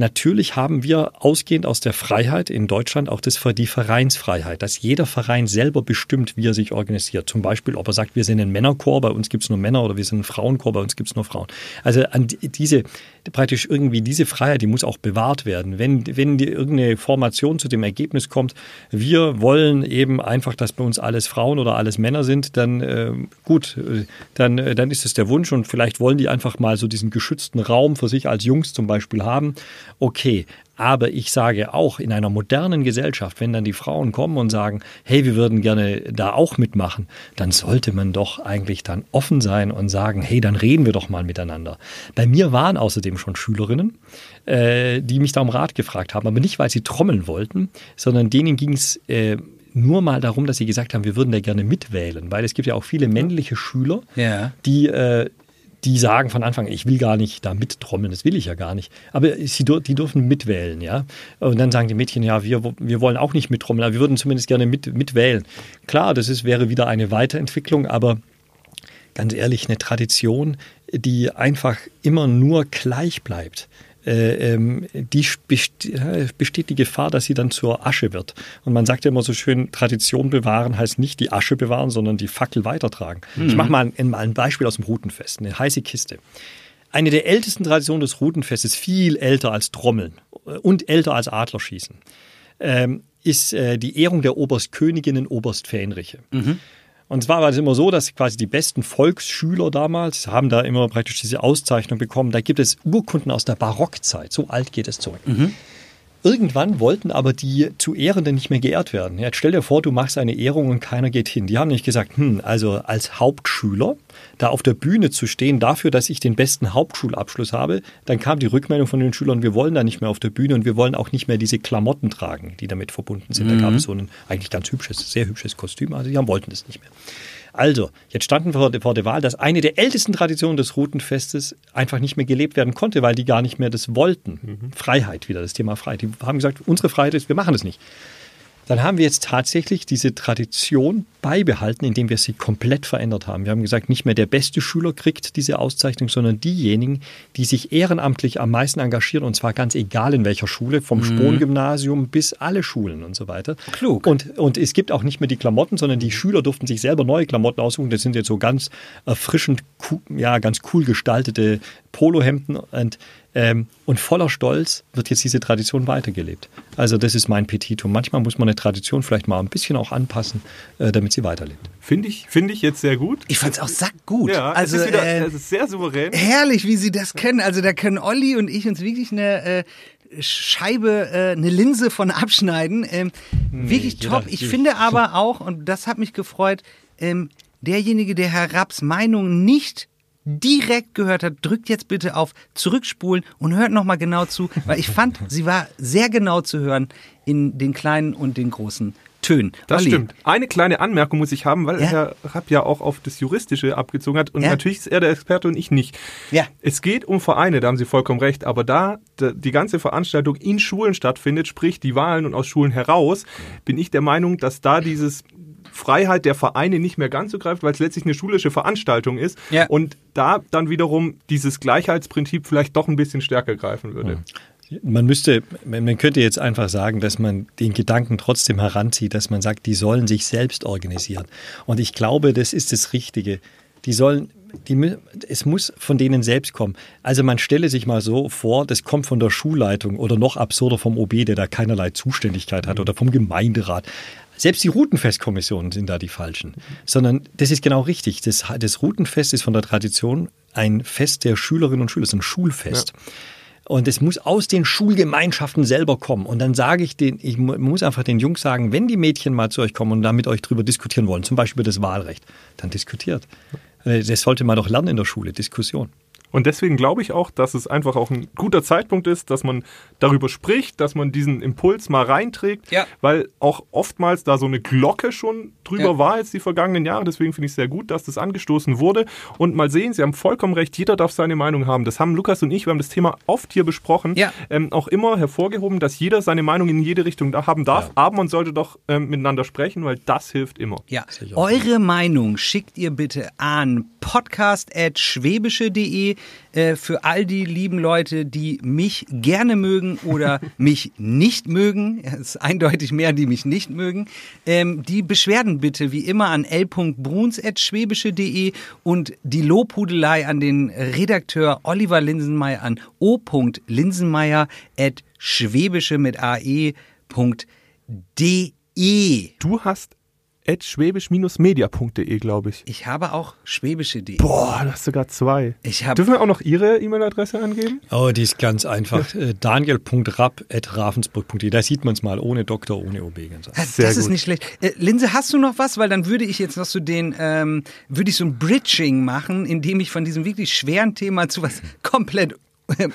Natürlich haben wir ausgehend aus der Freiheit in Deutschland auch das, die Vereinsfreiheit, dass jeder Verein selber bestimmt, wie er sich organisiert. Zum Beispiel, ob er sagt, wir sind ein Männerchor, bei uns gibt es nur Männer oder wir sind ein Frauenchor, bei uns gibt es nur Frauen. Also an diese, praktisch irgendwie diese Freiheit, die muss auch bewahrt werden. Wenn, wenn die, irgendeine Formation zu dem Ergebnis kommt, wir wollen eben einfach, dass bei uns alles Frauen oder alles Männer sind, dann äh, gut, äh, dann, äh, dann ist es der Wunsch und vielleicht wollen die einfach mal so diesen geschützten Raum für sich als Jungs zum Beispiel haben okay. Aber ich sage auch, in einer modernen Gesellschaft, wenn dann die Frauen kommen und sagen, hey, wir würden gerne da auch mitmachen, dann sollte man doch eigentlich dann offen sein und sagen, hey, dann reden wir doch mal miteinander. Bei mir waren außerdem schon Schülerinnen, äh, die mich da um Rat gefragt haben, aber nicht, weil sie trommeln wollten, sondern denen ging es äh, nur mal darum, dass sie gesagt haben, wir würden da gerne mitwählen, weil es gibt ja auch viele männliche Schüler, ja. die äh, die sagen von Anfang, ich will gar nicht da mittrommeln, das will ich ja gar nicht. Aber sie, die dürfen mitwählen, ja. Und dann sagen die Mädchen, ja, wir, wir wollen auch nicht mittrommeln, aber wir würden zumindest gerne mit, mitwählen. Klar, das ist, wäre wieder eine Weiterentwicklung, aber ganz ehrlich, eine Tradition, die einfach immer nur gleich bleibt äh, ähm, die besteht die Gefahr, dass sie dann zur Asche wird. Und man sagt ja immer so schön, Tradition bewahren heißt nicht die Asche bewahren, sondern die Fackel weitertragen. Mhm. Ich mache mal ein, ein Beispiel aus dem Rutenfest, eine heiße Kiste. Eine der ältesten Traditionen des Rutenfestes, viel älter als Trommeln und älter als Adlerschießen, ähm, ist äh, die Ehrung der Oberstköniginnen Oberstfähnriche. Mhm. Und zwar war es immer so, dass quasi die besten Volksschüler damals haben da immer praktisch diese Auszeichnung bekommen. Da gibt es Urkunden aus der Barockzeit. So alt geht es zurück. Mhm. Irgendwann wollten aber die zu Ehrenden nicht mehr geehrt werden. Jetzt stell dir vor, du machst eine Ehrung und keiner geht hin. Die haben nicht gesagt, hm, also als Hauptschüler da auf der Bühne zu stehen dafür, dass ich den besten Hauptschulabschluss habe, dann kam die Rückmeldung von den Schülern, wir wollen da nicht mehr auf der Bühne und wir wollen auch nicht mehr diese Klamotten tragen, die damit verbunden sind. Mhm. Da gab es so ein eigentlich ganz hübsches, sehr hübsches Kostüm, also die haben, wollten das nicht mehr. Also, jetzt standen wir vor der Wahl, dass eine der ältesten Traditionen des Rutenfestes einfach nicht mehr gelebt werden konnte, weil die gar nicht mehr das wollten. Mhm. Freiheit wieder, das Thema Freiheit. Die haben gesagt, unsere Freiheit ist, wir machen das nicht dann haben wir jetzt tatsächlich diese Tradition beibehalten, indem wir sie komplett verändert haben. Wir haben gesagt, nicht mehr der beste Schüler kriegt diese Auszeichnung, sondern diejenigen, die sich ehrenamtlich am meisten engagieren, und zwar ganz egal in welcher Schule, vom mhm. Spohn-Gymnasium bis alle Schulen und so weiter. Klug. Und, und es gibt auch nicht mehr die Klamotten, sondern die Schüler durften sich selber neue Klamotten aussuchen. Das sind jetzt so ganz erfrischend, ja, ganz cool gestaltete Polohemden und ähm, und voller Stolz wird jetzt diese Tradition weitergelebt. Also das ist mein Petitum. Manchmal muss man eine Tradition vielleicht mal ein bisschen auch anpassen, äh, damit sie weiterlebt. Finde ich, finde ich jetzt sehr gut. Ich fand es auch sackgut. Ja, also, es ist, wieder, äh, es ist sehr souverän. Herrlich, wie Sie das können. Also da können Olli und ich uns wirklich eine äh, Scheibe, äh, eine Linse von abschneiden. Ähm, nee, wirklich top. Ich finde aber auch, und das hat mich gefreut, ähm, derjenige, der Herr Rapps Meinung nicht direkt gehört hat, drückt jetzt bitte auf Zurückspulen und hört nochmal genau zu, weil ich fand, sie war sehr genau zu hören in den kleinen und den großen Tönen. Das Olli, stimmt. Eine kleine Anmerkung muss ich haben, weil Ja. Herr Rapp ja auch auf das Juristische abgezogen hat. Und Ja. natürlich ist er der Experte und ich nicht. Ja. Es geht um Vereine, da haben Sie vollkommen recht. Aber da die ganze Veranstaltung in Schulen stattfindet, sprich die Wahlen und aus Schulen heraus, bin ich der Meinung, dass da dieses Freiheit der Vereine nicht mehr ganz so greift, weil es letztlich eine schulische Veranstaltung ist. Ja. Und da dann wiederum dieses Gleichheitsprinzip vielleicht doch ein bisschen stärker greifen würde. Man müsste, man könnte jetzt einfach sagen, dass man den Gedanken trotzdem heranzieht, dass man sagt, die sollen sich selbst organisieren. Und ich glaube, das ist das Richtige. Die sollen, die, es muss von denen selbst kommen. Also man stelle sich mal so vor, das kommt von der Schulleitung oder noch absurder vom OB, der da keinerlei Zuständigkeit hat oder vom Gemeinderat. Selbst die Routenfestkommissionen sind da die falschen. Sondern das ist genau richtig. Das, das Routenfest ist von der Tradition ein Fest der Schülerinnen und Schüler, es ist ein Schulfest. Und es muss aus den Schulgemeinschaften selber kommen. Und dann sage ich den, ich mu- muss einfach den Jungs sagen, wenn die Mädchen mal zu euch kommen und da mit euch drüber diskutieren wollen, zum Beispiel über das Wahlrecht, dann diskutiert. Das sollte man doch lernen in der Schule, Diskussion. Und deswegen glaube ich auch, dass es einfach auch ein guter Zeitpunkt ist, dass man darüber spricht, dass man diesen Impuls mal reinträgt, Ja. weil auch oftmals da so eine Glocke schon drüber Ja. war jetzt die vergangenen Jahre. Deswegen finde ich es sehr gut, dass das angestoßen wurde. Und mal sehen, Sie haben vollkommen recht, jeder darf seine Meinung haben. Das haben Lukas und ich, wir haben das Thema oft hier besprochen, Ja. ähm, auch immer hervorgehoben, dass jeder seine Meinung in jede Richtung da haben darf. Aber man sollte doch ähm, miteinander sprechen, weil das hilft immer. Ja, eure Meinung schickt ihr bitte an podcast.schwäbische.de äh, für all die lieben Leute, die mich gerne mögen oder mich nicht mögen. Es ist eindeutig mehr, die mich nicht mögen. Ähm, die Beschwerden bitte wie immer an l.bruns.schwäbische.de und die Lobhudelei an den Redakteur Oliver Linsenmeier an o.linsenmeier.schwäbische mit ae.de. Du hast schwäbisch-media.de, glaube ich. Ich habe auch schwäbische.de. Boah, du hast sogar zwei. Ich habe Dürfen wir auch noch Ihre E-Mail-Adresse angeben? Oh, die ist ganz einfach. Äh, Daniel.rapp.ravensburg.de. Da sieht man es mal ohne Doktor, ohne OB. Ganz einfach. Das, Sehr das ist gut. nicht schlecht. Äh, Linse, hast du noch was? Weil dann würde ich jetzt noch so den, ähm, würde ich so ein Bridging machen, indem ich von diesem wirklich schweren Thema zu was komplett äh,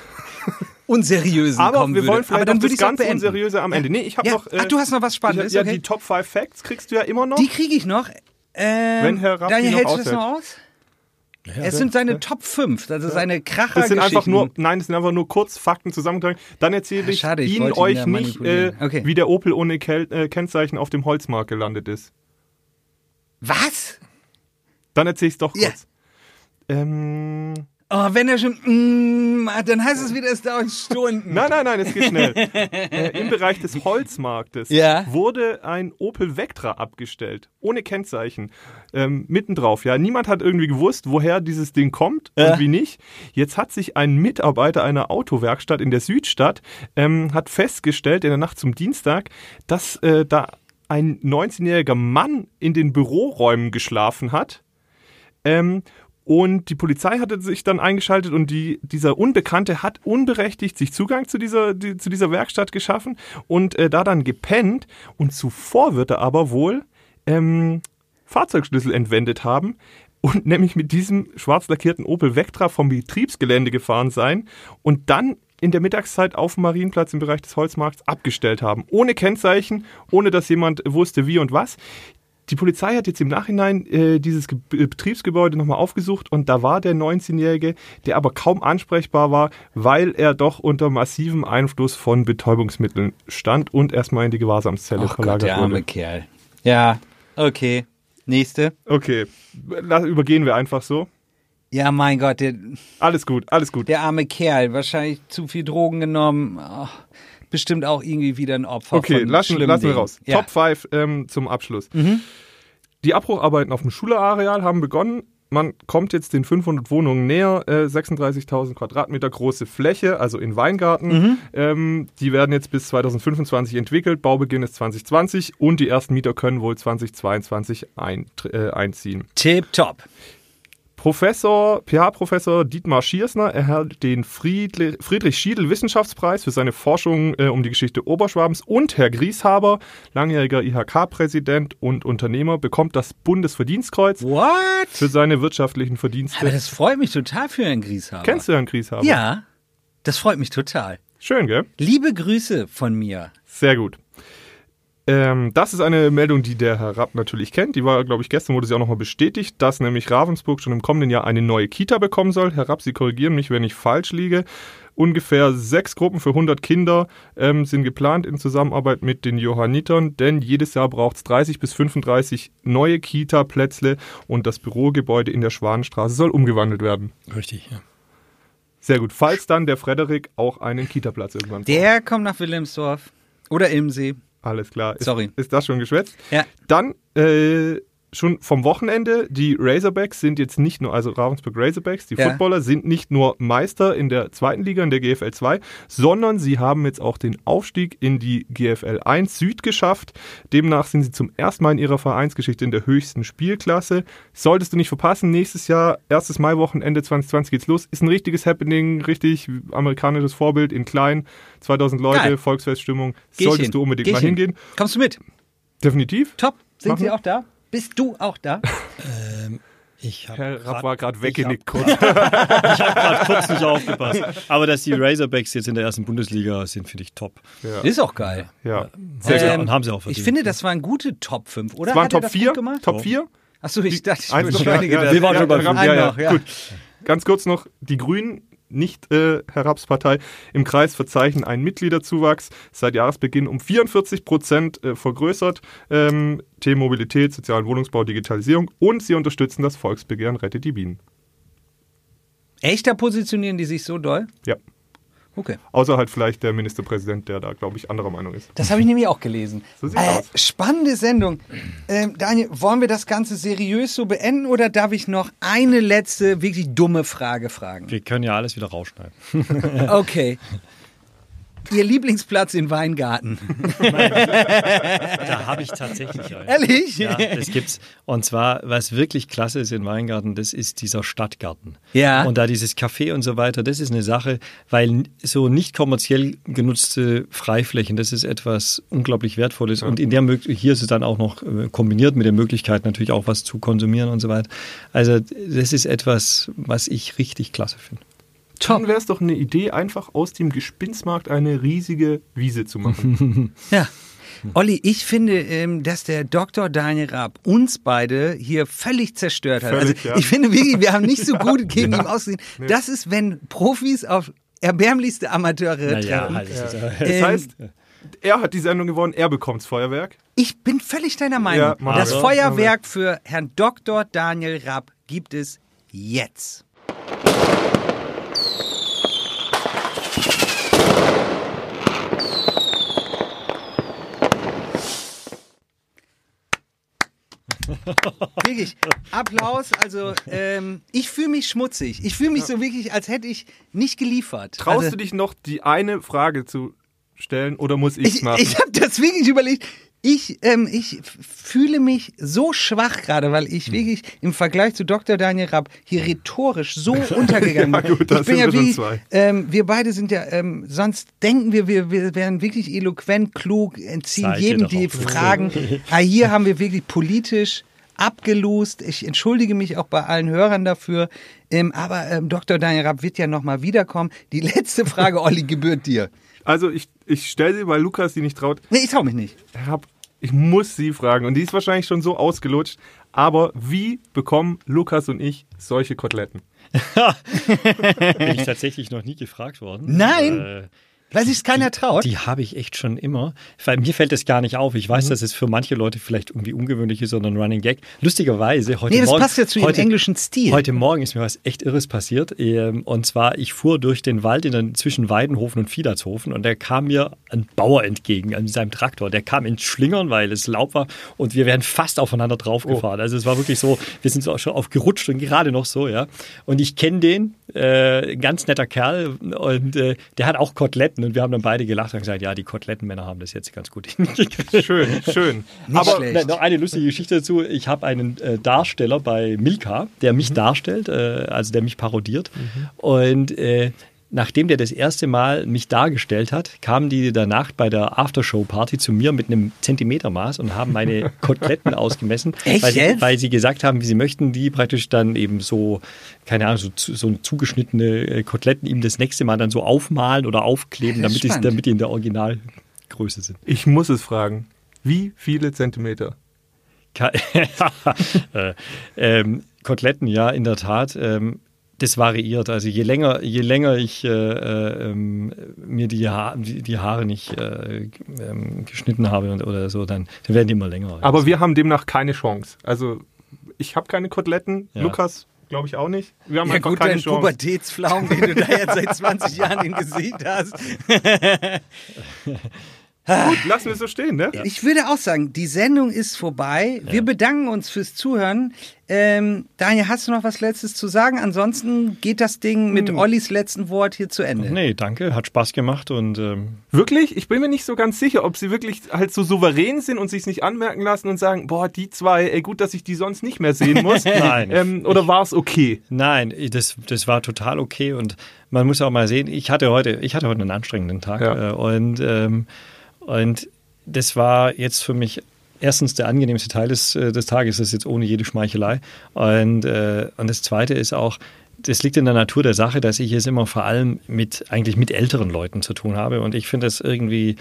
unseriösen Aber kommen wir würde. wollen vielleicht Aber dann würde das ich ganz beenden. Unseriöse am Ende. Nee, ich habe Ja. noch... äh, Ach, du hast noch was Spannendes, Ja, okay. die Top 5 Facts kriegst du ja immer noch. Die kriege ich noch. Ähm, Wenn Herr Rapp Daniel, hältst du das noch aus? es sind seine Top 5. Das ist seine kracher das sind einfach nur, nein, das sind einfach nur kurz Fakten zusammengetragen. Dann erzähle ich schade, ich Ihnen ihn euch ja nicht, äh. Okay. wie der Opel ohne Kel äh, Kennzeichen auf dem Holzmarkt gelandet ist. Was? Dann erzähle ich es doch Ja. kurz. Ähm, Oh, wenn er schon mm, hat, dann heißt es wieder, es dauert Stunden. nein, nein, nein, es geht schnell. äh, Im Bereich des Holzmarktes Ja. wurde ein Opel Vectra abgestellt, ohne Kennzeichen, ähm, mittendrauf. Ja, niemand hat irgendwie gewusst, woher dieses Ding kommt und wie nicht. Jetzt hat sich ein Mitarbeiter einer Autowerkstatt in der Südstadt ähm, hat festgestellt in der Nacht zum Dienstag, dass äh, da ein 19-jähriger Mann in den Büroräumen geschlafen hat. Ähm, und die Polizei hatte sich dann eingeschaltet und die, dieser Unbekannte hat unberechtigt sich Zugang zu dieser, die, zu dieser Werkstatt geschaffen und äh, da dann gepennt. Und zuvor wird er aber wohl ähm, Fahrzeugschlüssel entwendet haben und nämlich mit diesem schwarz lackierten Opel Vectra vom Betriebsgelände gefahren sein und dann in der Mittagszeit auf dem Marienplatz im Bereich des Holzmarkts abgestellt haben. Ohne Kennzeichen, ohne dass jemand wusste wie und was. Die Polizei hat jetzt im Nachhinein äh, dieses Ge äh, Betriebsgebäude nochmal aufgesucht und da war der 19-Jährige, der aber kaum ansprechbar war, weil er doch unter massivem Einfluss von Betäubungsmitteln stand und erstmal in die Gewahrsamszelle Gott, verlagert der arme wurde. Kerl. Ja, okay. Nächste. Okay, La übergehen wir einfach so. Ja, mein Gott, der, Alles gut, alles gut. der arme Kerl. Wahrscheinlich zu viel Drogen genommen. Oh, bestimmt auch irgendwie wieder ein Opfer Okay, von lassen, lassen wir raus. Ja. Top 5 ähm, zum Abschluss. Mhm. Die Abbrucharbeiten auf dem Schulerareal haben begonnen. Man kommt jetzt den 500 Wohnungen näher, äh, 36.000 Quadratmeter große Fläche, also in Weingarten. Mhm. Ähm, die werden jetzt bis 2025 entwickelt. Baubeginn ist 2020 und die ersten Mieter können wohl 2022 ein, äh, einziehen. Tip top. Professor, PH-Professor Dietmar Schiersner erhält den Friedli Friedrich Schiedel Wissenschaftspreis für seine Forschung äh, um die Geschichte Oberschwabens und Herr Grieshaber, langjähriger IHK-Präsident und Unternehmer, bekommt das Bundesverdienstkreuz What? für seine wirtschaftlichen Verdienste. Aber das freut mich total für Herrn Grieshaber. Kennst du Herrn Grieshaber? Ja, das freut mich total. Schön, gell? Liebe Grüße von mir. Sehr gut. Ähm, das ist eine Meldung, die der Herr Rapp natürlich kennt. Die war, glaube ich, gestern wurde sie auch nochmal bestätigt, dass nämlich Ravensburg schon im kommenden Jahr eine neue Kita bekommen soll. Herr Rapp, Sie korrigieren mich, wenn ich falsch liege. Ungefähr sechs Gruppen für 100 Kinder ähm, sind geplant in Zusammenarbeit mit den Johannitern, denn jedes Jahr braucht es 30 bis 35 neue Kita-Plätze und das Bürogebäude in der Schwanenstraße soll umgewandelt werden. Richtig, ja. Sehr gut. Falls dann der Frederik auch einen Kita-Platz irgendwann braucht. Der kommt nach Wilhelmsdorf. Oder Ilmsee. Alles klar. Ist, Sorry. Ist das schon geschwätzt? Ja. Dann äh, schon vom Wochenende, die Razorbacks sind jetzt nicht nur, also Ravensburg Razorbacks, die Ja. Footballer sind nicht nur Meister in der zweiten Liga, in der GFL 2, sondern sie haben jetzt auch den Aufstieg in die GFL 1 Süd geschafft. Demnach sind sie zum ersten Mal in ihrer Vereinsgeschichte in der höchsten Spielklasse. Solltest du nicht verpassen, nächstes Jahr, erstes Maiwochenende 2020 geht's los. Ist ein richtiges Happening, richtig amerikanisches Vorbild in klein. 2000 Leute, Geil. Volksfeststimmung. Geh Solltest hin. du unbedingt Geh mal hin. hingehen. Kommst du mit? Definitiv. Top. Sind Machen Sie auch da? Bist du auch da? Ich habe Herr Rapp war gerade weggenickt hab- kurz. Ich habe gerade kurz nicht aufgepasst. Aber dass die Razorbacks jetzt in der ersten Bundesliga sind, finde ich top. Ja. Ist auch geil. ja. Sehr Ähm, gut. Und haben sie auch verdient. Ich finde, das waren gute Top 5, oder? Es waren Hat Top das 4. gut gemacht? Top 4. Achso, ich dachte, ich beschleunige ja, das. Wir waren schon bei ja, fünf. ja, ja, Noch, ja. Gut. Ganz kurz noch, die Grünen, nicht äh, im Kreis verzeichnen einen Mitgliederzuwachs seit Jahresbeginn um 44 Prozent äh, vergrößert. Ähm, Themen Mobilität, sozialen Wohnungsbau, Digitalisierung und sie unterstützen das Volksbegehren Rettet die Bienen. Echt, da positionieren die sich so doll? Ja. Okay. Außer halt vielleicht der Ministerpräsident, der da, glaube ich, anderer Meinung ist. Das habe ich nämlich auch gelesen. So sieht's äh, aus. Spannende Sendung. Ähm, Daniel, wollen wir das Ganze seriös so beenden oder darf ich noch eine letzte, wirklich dumme Frage fragen? Wir können ja alles wieder rausschneiden. Okay. Ihr Lieblingsplatz in Weingarten. Da habe ich tatsächlich einen. Ehrlich? Ja, das gibt's. Und zwar, was wirklich klasse ist in Weingarten, das ist dieser Stadtgarten. Ja. Und da dieses Café und so weiter, das ist eine Sache, weil so nicht kommerziell genutzte Freiflächen, das ist etwas unglaublich Wertvolles. Und in der hier ist es dann auch noch äh, kombiniert mit der Möglichkeit, natürlich auch was zu konsumieren und so weiter. Also, das ist etwas, was ich richtig klasse finde. Dann wäre es doch eine Idee, einfach aus dem Gespinstmarkt eine riesige Wiese zu machen. Ja. Olli, ich finde, ähm, dass der Dr. Daniel Raab uns beide hier völlig zerstört hat. Völlig, also ja. ich finde wirklich, wir haben nicht so gut gegen ihn ausgesehen. Das ist, wenn Profis auf erbärmlichste Amateure treffen. halt, das ist, das Ähm, heißt, er hat die Sendung gewonnen, er bekommt's Feuerwerk. Ich bin völlig deiner Meinung. Ja, das. Feuerwerk für Herrn Dr. Daniel Raab gibt es jetzt. Wirklich, Applaus. Also, ähm, ich fühle mich schmutzig. Ich fühle mich so wirklich, als hätte ich nicht geliefert. Traust also, du dich noch, die eine Frage zu stellen oder muss ich's Ich, machen? ich habe das wirklich überlegt. Ich, ähm, ich fühle mich so schwach gerade, weil ich wirklich im Vergleich zu Dr. Daniel Rapp hier rhetorisch so untergegangen Ja, bin. gut, das ich bin sind ja zwei. ähm, wir beide sind ja, ähm, sonst denken wir, wir, wir wären wirklich eloquent, klug, entziehen Seid jedem die. Fragen. ah, hier haben wir wirklich politisch abgelost. Ich entschuldige mich auch bei allen Hörern dafür. Ähm, aber ähm, Dr. Daniel Rapp wird ja nochmal wiederkommen. Die letzte Frage, Olli, gebührt dir. Also ich, ich stelle sie, weil Lukas sie nicht traut. Nee, ich trau mich nicht. Herr Rapp, ich muss sie fragen. Und die ist wahrscheinlich schon so ausgelutscht. Aber wie bekommen Lukas und ich solche Koteletten? bin ich tatsächlich noch nie gefragt worden. Nein. Äh, Weil sich keiner traut. Die habe ich echt schon immer. Weil mir fällt das gar nicht auf. Ich Mhm. weiß, dass es für manche Leute vielleicht irgendwie ungewöhnlich ist oder ein Running Gag. Lustigerweise, heute Nee, das Morgen. passt ja zu ihrem heute, englischen Stil. Heute Morgen ist mir was echt Irres passiert. Ähm, Und zwar, ich fuhr durch den Wald in der, zwischen Weidenhofen und Fiedertshofen und da kam mir ein Bauer entgegen an seinem Traktor. Der kam ins Schlingern, weil es Laub war und wir wären fast aufeinander draufgefahren. Also es war wirklich so, wir sind so auch schon aufgerutscht und gerade noch so, ja. Und ich kenne den, äh, ganz netter Kerl und äh, der hat auch Koteletten und wir haben dann beide gelacht und gesagt, ja, die Kotelettenmänner haben das jetzt ganz gut hingekriegt. Schön, schön. Nicht Aber schlecht. Noch eine lustige Geschichte dazu. Ich habe einen äh, Darsteller bei Milka, der mich darstellt, äh, also der mich parodiert. Und äh, nachdem der das erste Mal mich dargestellt hat, kamen die danach bei der Aftershow-Party zu mir mit einem Zentimetermaß und haben meine Koteletten ausgemessen, Echt weil, sie, jetzt? weil sie gesagt haben, wie sie möchten, die praktisch dann eben so, keine Ahnung, so, so zugeschnittene äh, Koteletten ihm das nächste Mal dann so aufmalen oder aufkleben, damit, die, spannend. damit die in der Originalgröße sind. ich muss es fragen. Wie viele Zentimeter? Ka- äh, ähm, Koteletten, ja, in der Tat. Ähm, das variiert. Also je länger, je länger ich äh, äh, ähm, mir die, ha die, Haare nicht äh, ähm, geschnitten habe und, oder so, dann, dann werden die immer länger. Aber wir haben demnach keine Chance. Also ich habe keine Koteletten, Ja. Lukas glaube ich auch nicht. Wir haben Ja einfach gut, keine dein Chance. Pubertätsflaum, den du da jetzt seit 20 Jahren im Gesicht hast. Gut, lassen wir es so stehen, ne? Ich würde auch sagen, die Sendung ist vorbei. Wir bedanken uns fürs Zuhören. Ähm, Daniel, hast du noch was Letztes zu sagen? Ansonsten geht das Ding mit Hm. Ollis letzten Wort hier zu Ende. Nee, danke, hat Spaß gemacht und ähm, Wirklich? Ich bin mir nicht so ganz sicher, ob sie wirklich halt so souverän sind und sich nicht anmerken lassen und sagen, boah, die zwei, ey, gut, dass ich die sonst nicht mehr sehen muss. Nein. Ähm, oder war es okay? Nein, das, das war total okay und man muss auch mal sehen, ich hatte heute, ich hatte heute einen anstrengenden Tag Ja. äh, und, ähm, und das war jetzt für mich erstens der angenehmste Teil des, äh, des Tages, das ist jetzt ohne jede Schmeichelei. Und, äh, und das zweite ist auch, das liegt in der Natur der Sache, dass ich es immer vor allem mit eigentlich mit älteren Leuten zu tun habe. Und ich finde es irgendwie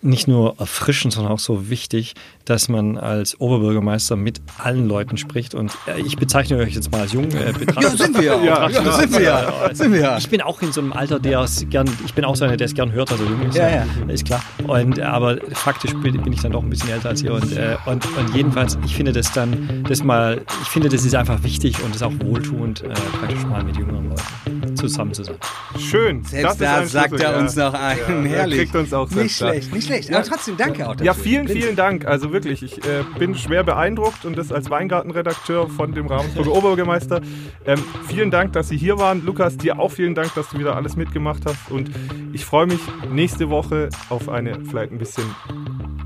nicht nur erfrischend, sondern auch so wichtig, dass man als Oberbürgermeister mit allen Leuten spricht. Und äh, ich bezeichne euch jetzt mal als jung. Äh, Ja, sind wir ja. Ja, sind wir ja. Sind wir ja. ich bin auch in so einem Alter, der es gern, ich bin auch so einer, der es gern hört, also jung ist. Ja, ja. Ist klar. Und, aber faktisch bin, bin ich dann doch ein bisschen älter als ihr. Und, äh, und, und jedenfalls, ich finde das dann, das mal, ich finde, das ist einfach wichtig und ist auch wohltuend, äh, praktisch mal mit jüngeren Leuten zusammen zu sein. Schön. Selbst da sagt er ja. uns noch einen. Ja, er Herrlich. kriegt uns auch nicht selbst da. schlecht, nicht schlecht. Aber trotzdem, danke auch dafür. Ja, vielen, vielen Dank. Also wirklich, ich äh, bin schwer beeindruckt und das als Weingartenredakteur von dem Ravensburger Oberbürgermeister. Ähm, vielen Dank, dass Sie hier waren. Lukas, dir auch vielen Dank, dass du wieder alles mitgemacht hast. Und ich freue mich nächste Woche auf eine vielleicht ein bisschen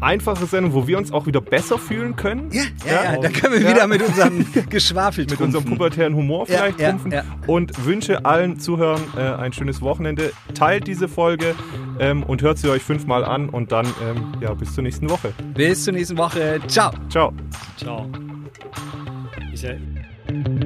einfache Sendung, wo wir uns auch wieder besser fühlen können. Ja, ja, ja, da können wir Ja. wieder mit unserem Geschwafel mit unserem pubertären Humor Ja, vielleicht ja, trumpfen ja. und wünsche allen Zuhörern äh, ein schönes Wochenende. Teilt diese Folge ähm, und hört sie euch fünfmal an und dann ähm, ja bis zur nächsten Woche. Bis zur nächsten Woche. Ciao. Ciao. Ciao. Ja